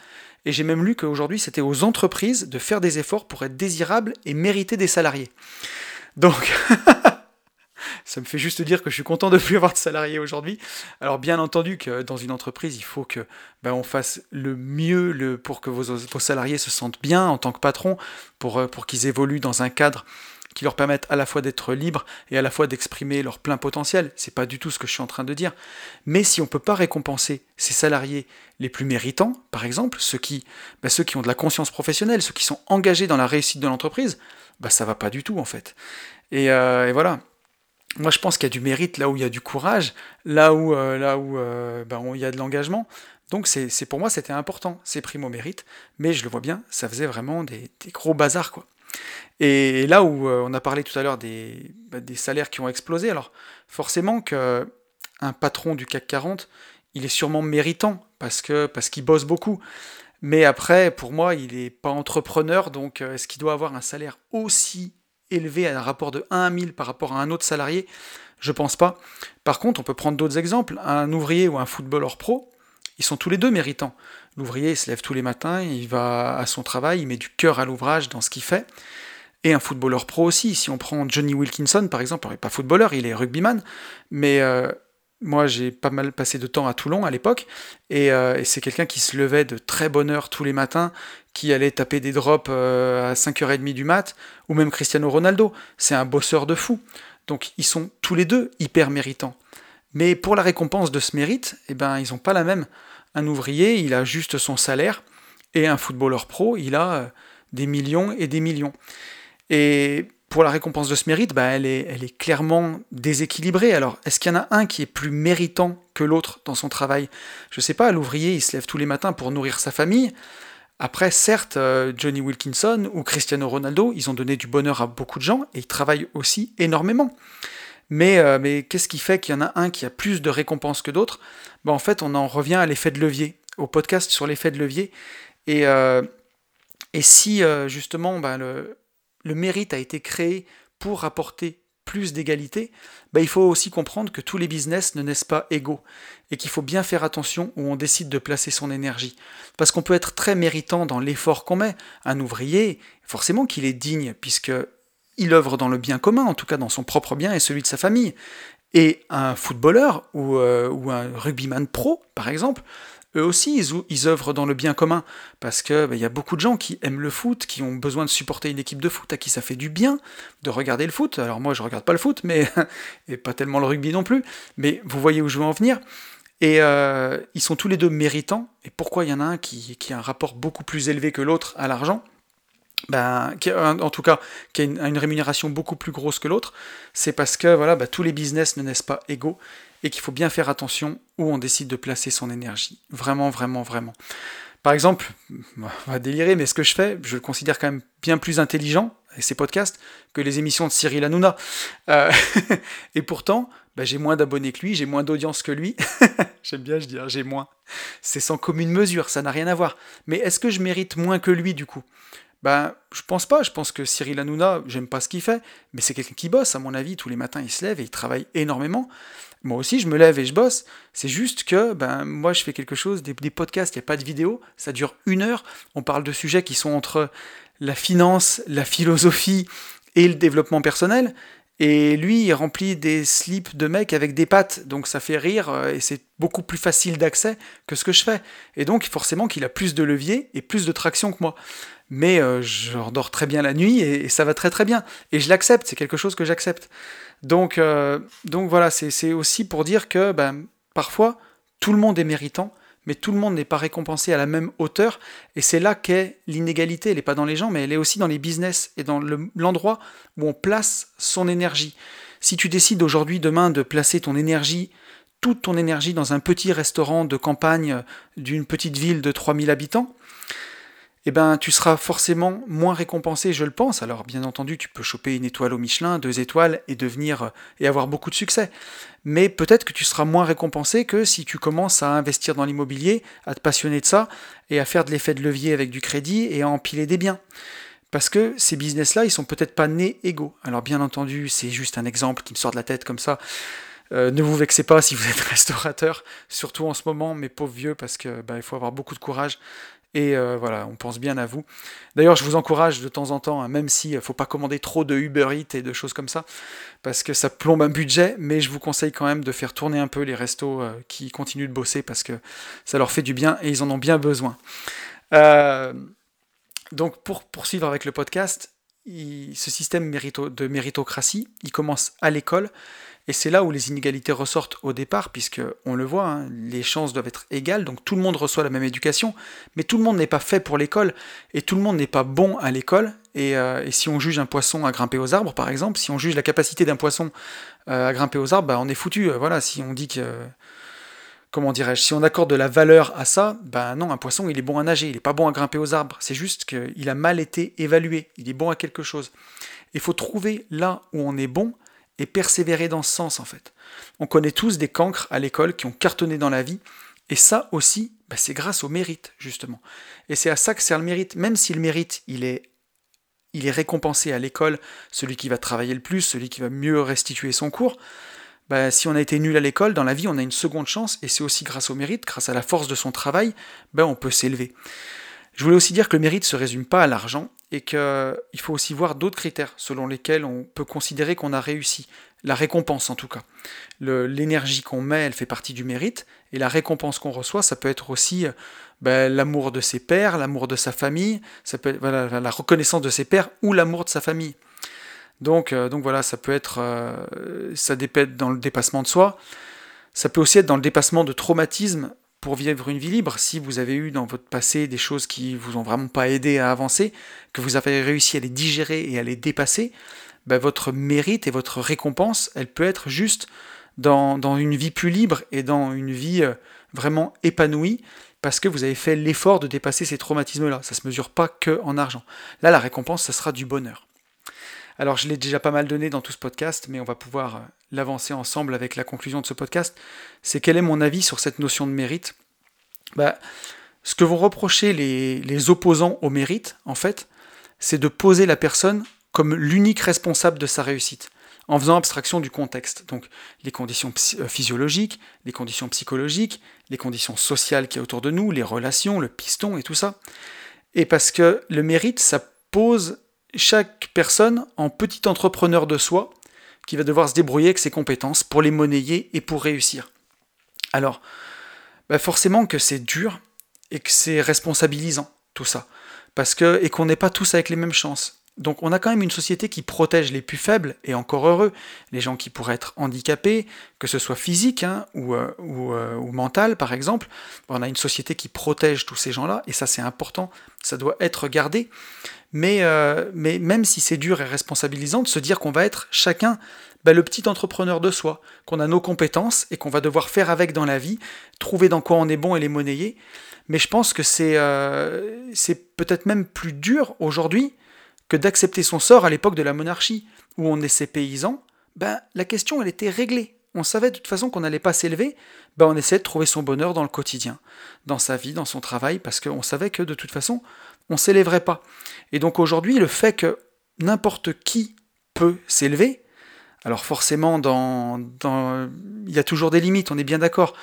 Et j'ai même lu qu'aujourd'hui, c'était aux entreprises de faire des efforts pour être désirables et mériter des salariés. Donc. [LAUGHS] ça me fait juste dire que je suis content de plus avoir de salariés aujourd'hui. Alors bien entendu que dans une entreprise, il faut que ben, on fasse le mieux pour que vos, vos, salariés se sentent bien en tant que patron, pour, euh, pour qu'ils évoluent dans un cadre qui leur permette à la fois d'être libres et à la fois d'exprimer leur plein potentiel. C'est pas du tout ce que je suis en train de dire. Mais si on peut pas récompenser ces salariés les plus méritants, par exemple, ceux qui, ben, ceux qui ont de la conscience professionnelle, ceux qui sont engagés dans la réussite de l'entreprise, bah ça va pas du tout en fait. Et, euh, voilà moi, je pense qu'il y a du mérite là où il y a du courage, là où, euh, là où euh, ben, il y a de l'engagement. Donc, c'est pour moi, c'était important, ces primes au mérite. Mais je le vois bien, ça faisait vraiment des, gros bazars, quoi. Et là où on a parlé tout à l'heure des, bah, salaires qui ont explosé, alors forcément que un patron du CAC 40, il est sûrement méritant parce que parce qu'il bosse beaucoup. Mais après, pour moi, il n'est pas entrepreneur, donc euh, est-ce qu'il doit avoir un salaire aussi élevé à un rapport de 1 à 1000 par rapport à un autre salarié? Je pense pas. Par contre, on peut prendre d'autres exemples. Un ouvrier ou un footballeur pro, ils sont tous les deux méritants. L'ouvrier, se lève tous les matins, il va à son travail, il met du cœur à l'ouvrage dans ce qu'il fait. Et un footballeur pro aussi. Si on prend Johnny Wilkinson, par exemple, il n'est pas footballeur, il est rugbyman, mais euh, moi, j'ai pas mal passé de temps à Toulon à l'époque, euh, et, c'est quelqu'un qui se levait de très bonne heure tous les matins, qui allait taper des drops euh, à 5h30 du mat, ou même Cristiano Ronaldo. C'est un bosseur de fou. Donc, ils sont tous les deux hyper méritants. Mais pour la récompense de ce mérite, eh ben, ils n'ont pas la même. Un ouvrier, il a juste son salaire, et un footballeur pro, il a euh, des millions et des millions. Et pour la récompense de ce mérite, bah, elle, est, elle est clairement déséquilibrée. Alors, est-ce qu'il y en a un qui est plus méritant que l'autre dans son travail? Je sais pas, l'ouvrier, il se lève tous les matins pour nourrir sa famille. Après, certes, euh, Johnny Wilkinson ou Cristiano Ronaldo, ils ont donné du bonheur à beaucoup de gens et ils travaillent aussi énormément. Mais, euh, mais qu'est-ce qui fait qu'il y en a un qui a plus de récompenses que d'autres? Bah, En fait, on en revient à l'effet de levier, au podcast sur l'effet de levier. Et, euh, et si justement bah, le, mérite a été créé pour apporter plus d'égalité, bah, il faut aussi comprendre que tous les business ne naissent pas égaux et qu'il faut bien faire attention où on décide de placer son énergie. Parce qu'on peut être très méritant dans l'effort qu'on met. Un ouvrier, forcément qu'il est digne, puisque il œuvre dans le bien commun, en tout cas dans son propre bien et celui de sa famille. Et un footballeur ou, euh, un rugbyman pro, par exemple, eux aussi, ils, œuvrent dans le bien commun, parce qu'il bah, y a beaucoup de gens qui aiment le foot, qui ont besoin de supporter une équipe de foot, à qui ça fait du bien de regarder le foot. Alors moi, je regarde pas le foot, mais [LAUGHS] et pas tellement le rugby non plus, mais vous voyez où je veux en venir. Et euh, ils sont tous les deux méritants. Et pourquoi il y en a un qui, a un rapport beaucoup plus élevé que l'autre à l'argent? Ben, en tout cas, qui a une, rémunération beaucoup plus grosse que l'autre, c'est parce que voilà, ben, tous les business ne naissent pas égaux et qu'il faut bien faire attention où on décide de placer son énergie. Vraiment, vraiment, vraiment. Par exemple, on va délirer, mais ce que je fais, je le considère quand même bien plus intelligent, avec ces podcasts, que les émissions de Cyril Hanouna. Euh, [LAUGHS] et pourtant, bah, j'ai moins d'abonnés que lui, j'ai moins d'audience que lui. [LAUGHS] J'aime bien, je dis, j'ai moins. C'est sans commune mesure, ça n'a rien à voir. Mais est-ce que je mérite moins que lui, du coup? Ben, je pense pas. Je pense que Cyril Hanouna, j'aime pas ce qu'il fait, mais c'est quelqu'un qui bosse, à mon avis. Tous les matins, il se lève et il travaille énormément. Moi aussi, je me lève et je bosse. C'est juste que ben, moi, je fais quelque chose, des, podcasts, il n'y a pas de vidéo, ça dure une heure. On parle de sujets qui sont entre la finance, la philosophie et le développement personnel. Et lui, il remplit des slips de mecs avec des pattes, donc ça fait rire euh, et c'est beaucoup plus facile d'accès que ce que je fais. Et donc, forcément, qu'il a plus de levier et plus de traction que moi mais euh, je dors très bien la nuit et, ça va très très bien. Et je l'accepte, c'est quelque chose que j'accepte. Donc, euh, donc voilà, c'est aussi pour dire que ben, parfois, tout le monde est méritant, mais tout le monde n'est pas récompensé à la même hauteur. Et c'est là qu'est l'inégalité. Elle n'est pas dans les gens, mais elle est aussi dans les business et dans l'endroit où on place son énergie. Si tu décides aujourd'hui, demain, de placer ton énergie toute ton énergie dans un petit restaurant de campagne d'une petite ville de 3000 habitants, eh ben, tu seras forcément moins récompensé, je le pense. Alors, bien entendu, tu peux choper une étoile au Michelin, deux étoiles, et devenir euh, et avoir beaucoup de succès. Mais peut-être que tu seras moins récompensé que si tu commences à investir dans l'immobilier, à te passionner de ça, et à faire de l'effet de levier avec du crédit et à empiler des biens. Parce que ces business-là, ils sont peut-être pas nés égaux. Alors, bien entendu, c'est juste un exemple qui me sort de la tête comme ça. Euh, ne vous vexez pas si vous êtes [LAUGHS] restaurateur, surtout en ce moment, mes pauvres vieux, parce que bah, il faut avoir beaucoup de courage. Et euh, voilà, on pense bien à vous. D'ailleurs, je vous encourage de temps en temps, hein, même s'il ne faut pas commander trop de Uber Eats et de choses comme ça, parce que ça plombe un budget, mais je vous conseille quand même de faire tourner un peu les restos euh, qui continuent de bosser, parce que ça leur fait du bien et ils en ont bien besoin. Euh, donc pour poursuivre avec le podcast, ce système de méritocratie, il commence à l'école et c'est là où les inégalités ressortent au départ, puisque on le voit, hein, les chances doivent être égales, donc tout le monde reçoit la même éducation, mais tout le monde n'est pas fait pour l'école, et tout le monde n'est pas bon à l'école. Et, euh, si on juge un poisson à grimper aux arbres, par exemple, si on juge la capacité d'un poisson euh, à grimper aux arbres, bah, on est foutu. Euh, voilà, si on dit que comment dirais-je, si on accorde de la valeur à ça, ben non, un poisson, il est bon à nager, il n'est pas bon à grimper aux arbres. C'est juste qu'il a mal été évalué, il est bon à quelque chose. Il faut trouver là où on est bon et persévérer dans ce sens, en fait. On connaît tous des cancres à l'école qui ont cartonné dans la vie, et ça aussi, ben c'est grâce au mérite, justement. Et c'est à ça que sert le mérite, même si le mérite, il est il est récompensé à l'école, celui qui va travailler le plus, celui qui va mieux restituer son cours, bah, si on a été nul à l'école, dans la vie, on a une seconde chance, et c'est aussi grâce au mérite, grâce à la force de son travail, ben, on peut s'élever. Je voulais aussi dire que le mérite ne se résume pas à l'argent, et qu'il faut aussi voir d'autres critères selon lesquels on peut considérer qu'on a réussi. La récompense en tout cas. L'énergie qu'on met, elle fait partie du mérite, et la récompense qu'on reçoit, ça peut être aussi ben, l'amour de ses pères, l'amour de sa famille, ça peut être la reconnaissance de ses pères ou l'amour de sa famille. Donc, euh, voilà, ça peut être, euh, ça dépend dans le dépassement de soi. Ça peut aussi être dans le dépassement de traumatismes pour vivre une vie libre. Si vous avez eu dans votre passé des choses qui vous ont vraiment pas aidé à avancer, que vous avez réussi à les digérer et à les dépasser, ben, votre mérite et votre récompense, elle peut être juste dans, une vie plus libre et dans une vie euh, vraiment épanouie parce que vous avez fait l'effort de dépasser ces traumatismes-là. Ça ne se mesure pas que en argent. Là, la récompense, ça sera du bonheur. Alors je l'ai déjà pas mal donné dans tout ce podcast, mais on va pouvoir euh, l'avancer ensemble avec la conclusion de ce podcast. C'est quel est mon avis sur cette notion de mérite? Bah, Ce que vont reprocher les, les opposants au mérite, en fait, c'est de poser la personne comme l'unique responsable de sa réussite, en faisant abstraction du contexte. Donc les conditions euh, physiologiques, les conditions psychologiques, les conditions sociales qui y autour de nous, les relations, le piston et tout ça. Et parce que le mérite, ça pose chaque personne en petit entrepreneur de soi qui va devoir se débrouiller avec ses compétences pour les monnayer et pour réussir. Alors, bah forcément que c'est dur et que c'est responsabilisant tout ça, parce que et qu'on n'est pas tous avec les mêmes chances. Donc on a quand même une société qui protège les plus faibles, et encore heureux, les gens qui pourraient être handicapés, que ce soit physique hein, ou, euh, euh, ou, mental par exemple. On a une société qui protège tous ces gens-là, et ça c'est important, ça doit être gardé. Mais, euh, mais même si c'est dur et responsabilisant de se dire qu'on va être chacun bah, le petit entrepreneur de soi, qu'on a nos compétences et qu'on va devoir faire avec dans la vie, trouver dans quoi on est bon et les monnayer. Mais je pense que c'est peut-être même plus dur aujourd'hui que d'accepter son sort à l'époque de la monarchie, où on est paysans, ben, la question elle était réglée. On savait de toute façon qu'on n'allait pas s'élever, ben, on essayait de trouver son bonheur dans le quotidien, dans sa vie, dans son travail, parce qu'on savait que de toute façon, on s'élèverait pas. Et donc aujourd'hui, le fait que n'importe qui peut s'élever, alors forcément, dans, dans, il y a toujours des limites, on est bien d'accord.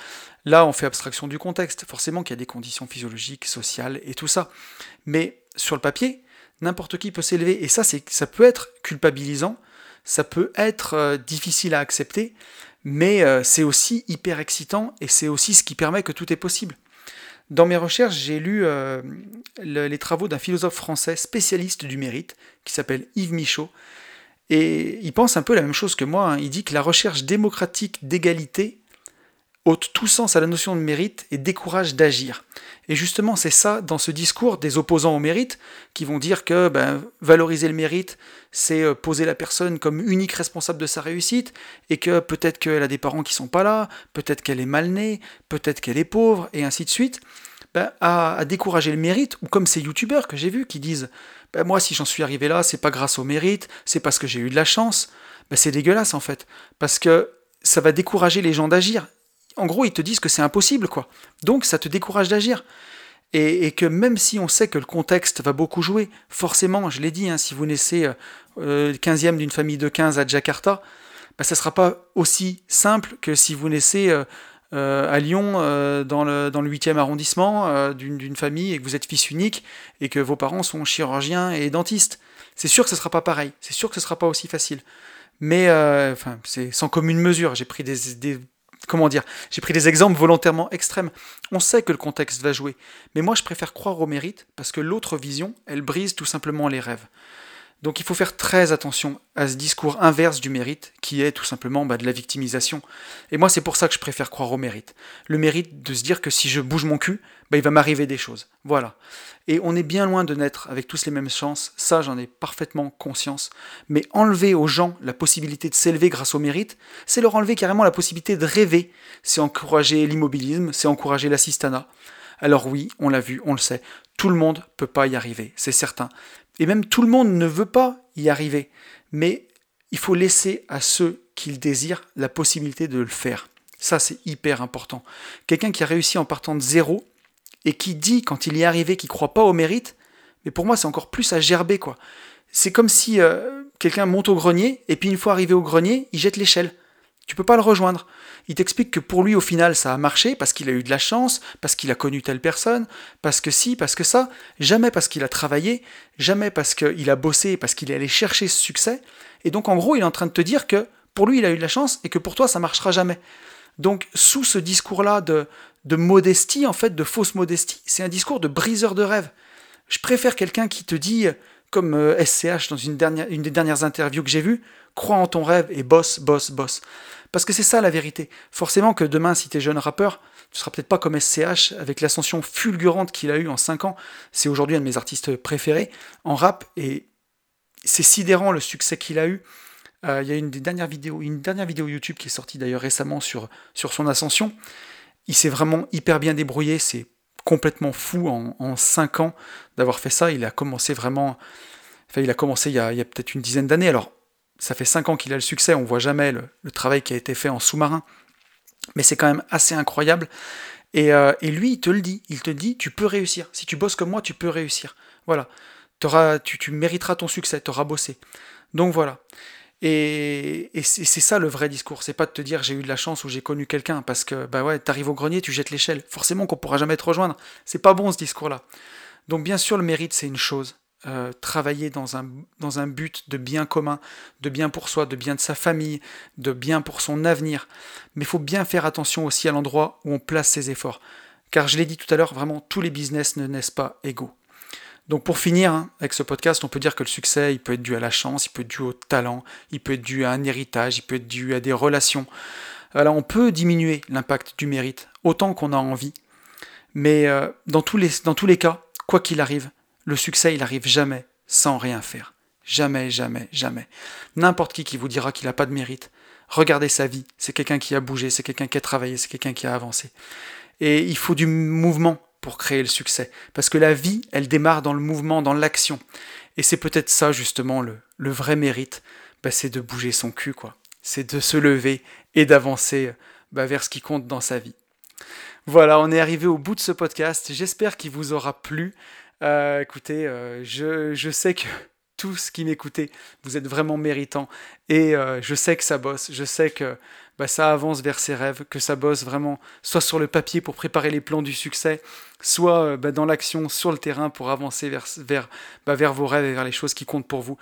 Là, on fait abstraction du contexte. Forcément qu'il y a des conditions physiologiques, sociales et tout ça. Mais sur le papier, n'importe qui peut s'élever. Et ça, c'est, ça peut être culpabilisant, ça peut être euh, difficile à accepter, mais euh, c'est aussi hyper excitant et c'est aussi ce qui permet que tout est possible. Dans mes recherches, j'ai lu euh, les travaux d'un philosophe français spécialiste du mérite, qui s'appelle Yves Michaud, et il pense un peu la même chose que moi. Hein. Il dit que la recherche démocratique d'égalité ôte tout sens à la notion de mérite et décourage d'agir. Et justement, c'est ça, dans ce discours des opposants au mérite, qui vont dire que ben, valoriser le mérite, c'est euh, poser la personne comme unique responsable de sa réussite, et que peut-être qu'elle a des parents qui sont pas là, peut-être qu'elle est mal née, peut-être qu'elle est pauvre, et ainsi de suite, ben, à, décourager le mérite, ou comme ces youtubeurs que j'ai vus qui disent ben, Moi, si j'en suis arrivé là, c'est pas grâce au mérite, c'est parce que j'ai eu de la chance. C'est dégueulasse en fait, parce que ça va décourager les gens d'agir en gros, ils te disent que c'est impossible, quoi. Donc, ça te décourage d'agir. Et, que même si on sait que le contexte va beaucoup jouer, forcément, je l'ai dit, hein, si vous naissez euh, 15e d'une famille de 15 à Jakarta, bah, ça ne sera pas aussi simple que si vous naissez euh, euh, à Lyon, euh, dans, le, dans le 8e arrondissement, d'une famille, et que vous êtes fils unique, et que vos parents sont chirurgiens et dentistes. C'est sûr que ce ne sera pas pareil, c'est sûr que ce ne sera pas aussi facile. Mais enfin, c'est sans commune mesure. J'ai pris des comment dire, j'ai pris des exemples volontairement extrêmes. On sait que le contexte va jouer, mais moi je préfère croire au mérite parce que l'autre vision, elle brise tout simplement les rêves. Donc il faut faire très attention à ce discours inverse du mérite, qui est tout simplement bah, de la victimisation. Et moi c'est pour ça que je préfère croire au mérite. Le mérite de se dire que si je bouge mon cul, bah, il va m'arriver des choses. Voilà. Et on est bien loin de naître avec tous les mêmes chances, ça j'en ai parfaitement conscience. Mais enlever aux gens la possibilité de s'élever grâce au mérite, c'est leur enlever carrément la possibilité de rêver, c'est encourager l'immobilisme, c'est encourager l'assistanat. Alors oui, on l'a vu, on le sait, tout le monde peut pas y arriver, c'est certain. Et même tout le monde ne veut pas y arriver. Mais il faut laisser à ceux qui le désirent la possibilité de le faire. Ça, c'est hyper important. Quelqu'un qui a réussi en partant de zéro et qui dit, quand il y est arrivé, qu'il ne croit pas au mérite, mais pour moi, c'est encore plus à gerber, quoi. C'est comme si euh, quelqu'un monte au grenier et puis une fois arrivé au grenier, il jette l'échelle. Tu peux pas le rejoindre. Il t'explique que pour lui, au final, ça a marché parce qu'il a eu de la chance, parce qu'il a connu telle personne, parce que si, parce que ça. Jamais parce qu'il a travaillé, jamais parce qu'il a bossé, parce qu'il est allé chercher ce succès. Et donc, en gros, il est en train de te dire que pour lui, il a eu de la chance et que pour toi, ça marchera jamais. Donc, sous ce discours-là de, de modestie, en fait, de fausse modestie, c'est un discours de briseur de rêve. Je préfère quelqu'un qui te dit, comme SCH euh, dans une, dernière, une des dernières interviews que j'ai vues, crois en ton rêve et bosse, bosse, bosse. Parce que c'est ça la vérité. Forcément que demain, si tu es jeune rappeur, tu seras peut-être pas comme SCH avec l'ascension fulgurante qu'il a eue en 5 ans. C'est aujourd'hui un de mes artistes préférés en rap et c'est sidérant le succès qu'il a eu. Euh, il y a une des une dernière vidéo YouTube qui est sortie d'ailleurs récemment sur, sur son ascension. Il s'est vraiment hyper bien débrouillé. C'est complètement fou en, en 5 ans d'avoir fait ça. Il a commencé vraiment. Enfin, il a commencé il y a, a peut-être une dizaine d'années. Alors, ça fait 5 ans qu'il a le succès, on voit jamais le, travail qui a été fait en sous-marin. Mais c'est quand même assez incroyable. Euh, et, lui, il te le dit, il te dit, tu peux réussir. Si tu bosses comme moi, tu peux réussir. Voilà. Tu, mériteras ton succès, tu auras bossé. Donc voilà. Et, c'est ça le vrai discours. C'est pas de te dire j'ai eu de la chance ou j'ai connu quelqu'un, parce que bah ouais, t'arrives au grenier, tu jettes l'échelle. Forcément qu'on pourra jamais te rejoindre. C'est pas bon ce discours-là. Donc bien sûr, le mérite, c'est une chose. Euh, travailler dans un, dans un but de bien commun, de bien pour soi, de bien de sa famille, de bien pour son avenir. Mais il faut bien faire attention aussi à l'endroit où on place ses efforts. Car je l'ai dit tout à l'heure, vraiment, tous les business ne naissent pas égaux. Donc pour finir, hein, avec ce podcast, on peut dire que le succès, il peut être dû à la chance, il peut être dû au talent, il peut être dû à un héritage, il peut être dû à des relations. Alors on peut diminuer l'impact du mérite autant qu'on a envie, mais euh, dans, tous les, dans tous les cas, quoi qu'il arrive, le succès, il arrive jamais sans rien faire. Jamais, jamais, jamais. N'importe qui qui vous dira qu'il n'a pas de mérite, regardez sa vie. C'est quelqu'un qui a bougé, c'est quelqu'un qui a travaillé, c'est quelqu'un qui a avancé. Et il faut du mouvement pour créer le succès. Parce que la vie, elle démarre dans le mouvement, dans l'action. Et c'est peut-être ça, justement, le, le vrai mérite. Bah, c'est de bouger son cul, quoi. C'est de se lever et d'avancer bah, vers ce qui compte dans sa vie. Voilà, on est arrivé au bout de ce podcast. J'espère qu'il vous aura plu. Euh, écoutez, euh, je, sais que [LAUGHS] tous qui m'écoutez, vous êtes vraiment méritants. Et euh, je sais que ça bosse, je sais que bah, ça avance vers ses rêves, que ça bosse vraiment, soit sur le papier pour préparer les plans du succès, soit bah, dans l'action, sur le terrain pour avancer vers, bah, vers vos rêves et vers les choses qui comptent pour vous.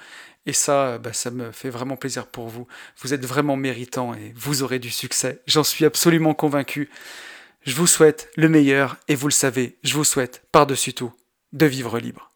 Et ça, ça me fait vraiment plaisir pour vous. Vous êtes vraiment méritants et vous aurez du succès. J'en suis absolument convaincu. Je vous souhaite le meilleur et vous le savez, je vous souhaite par-dessus tout de vivre libre.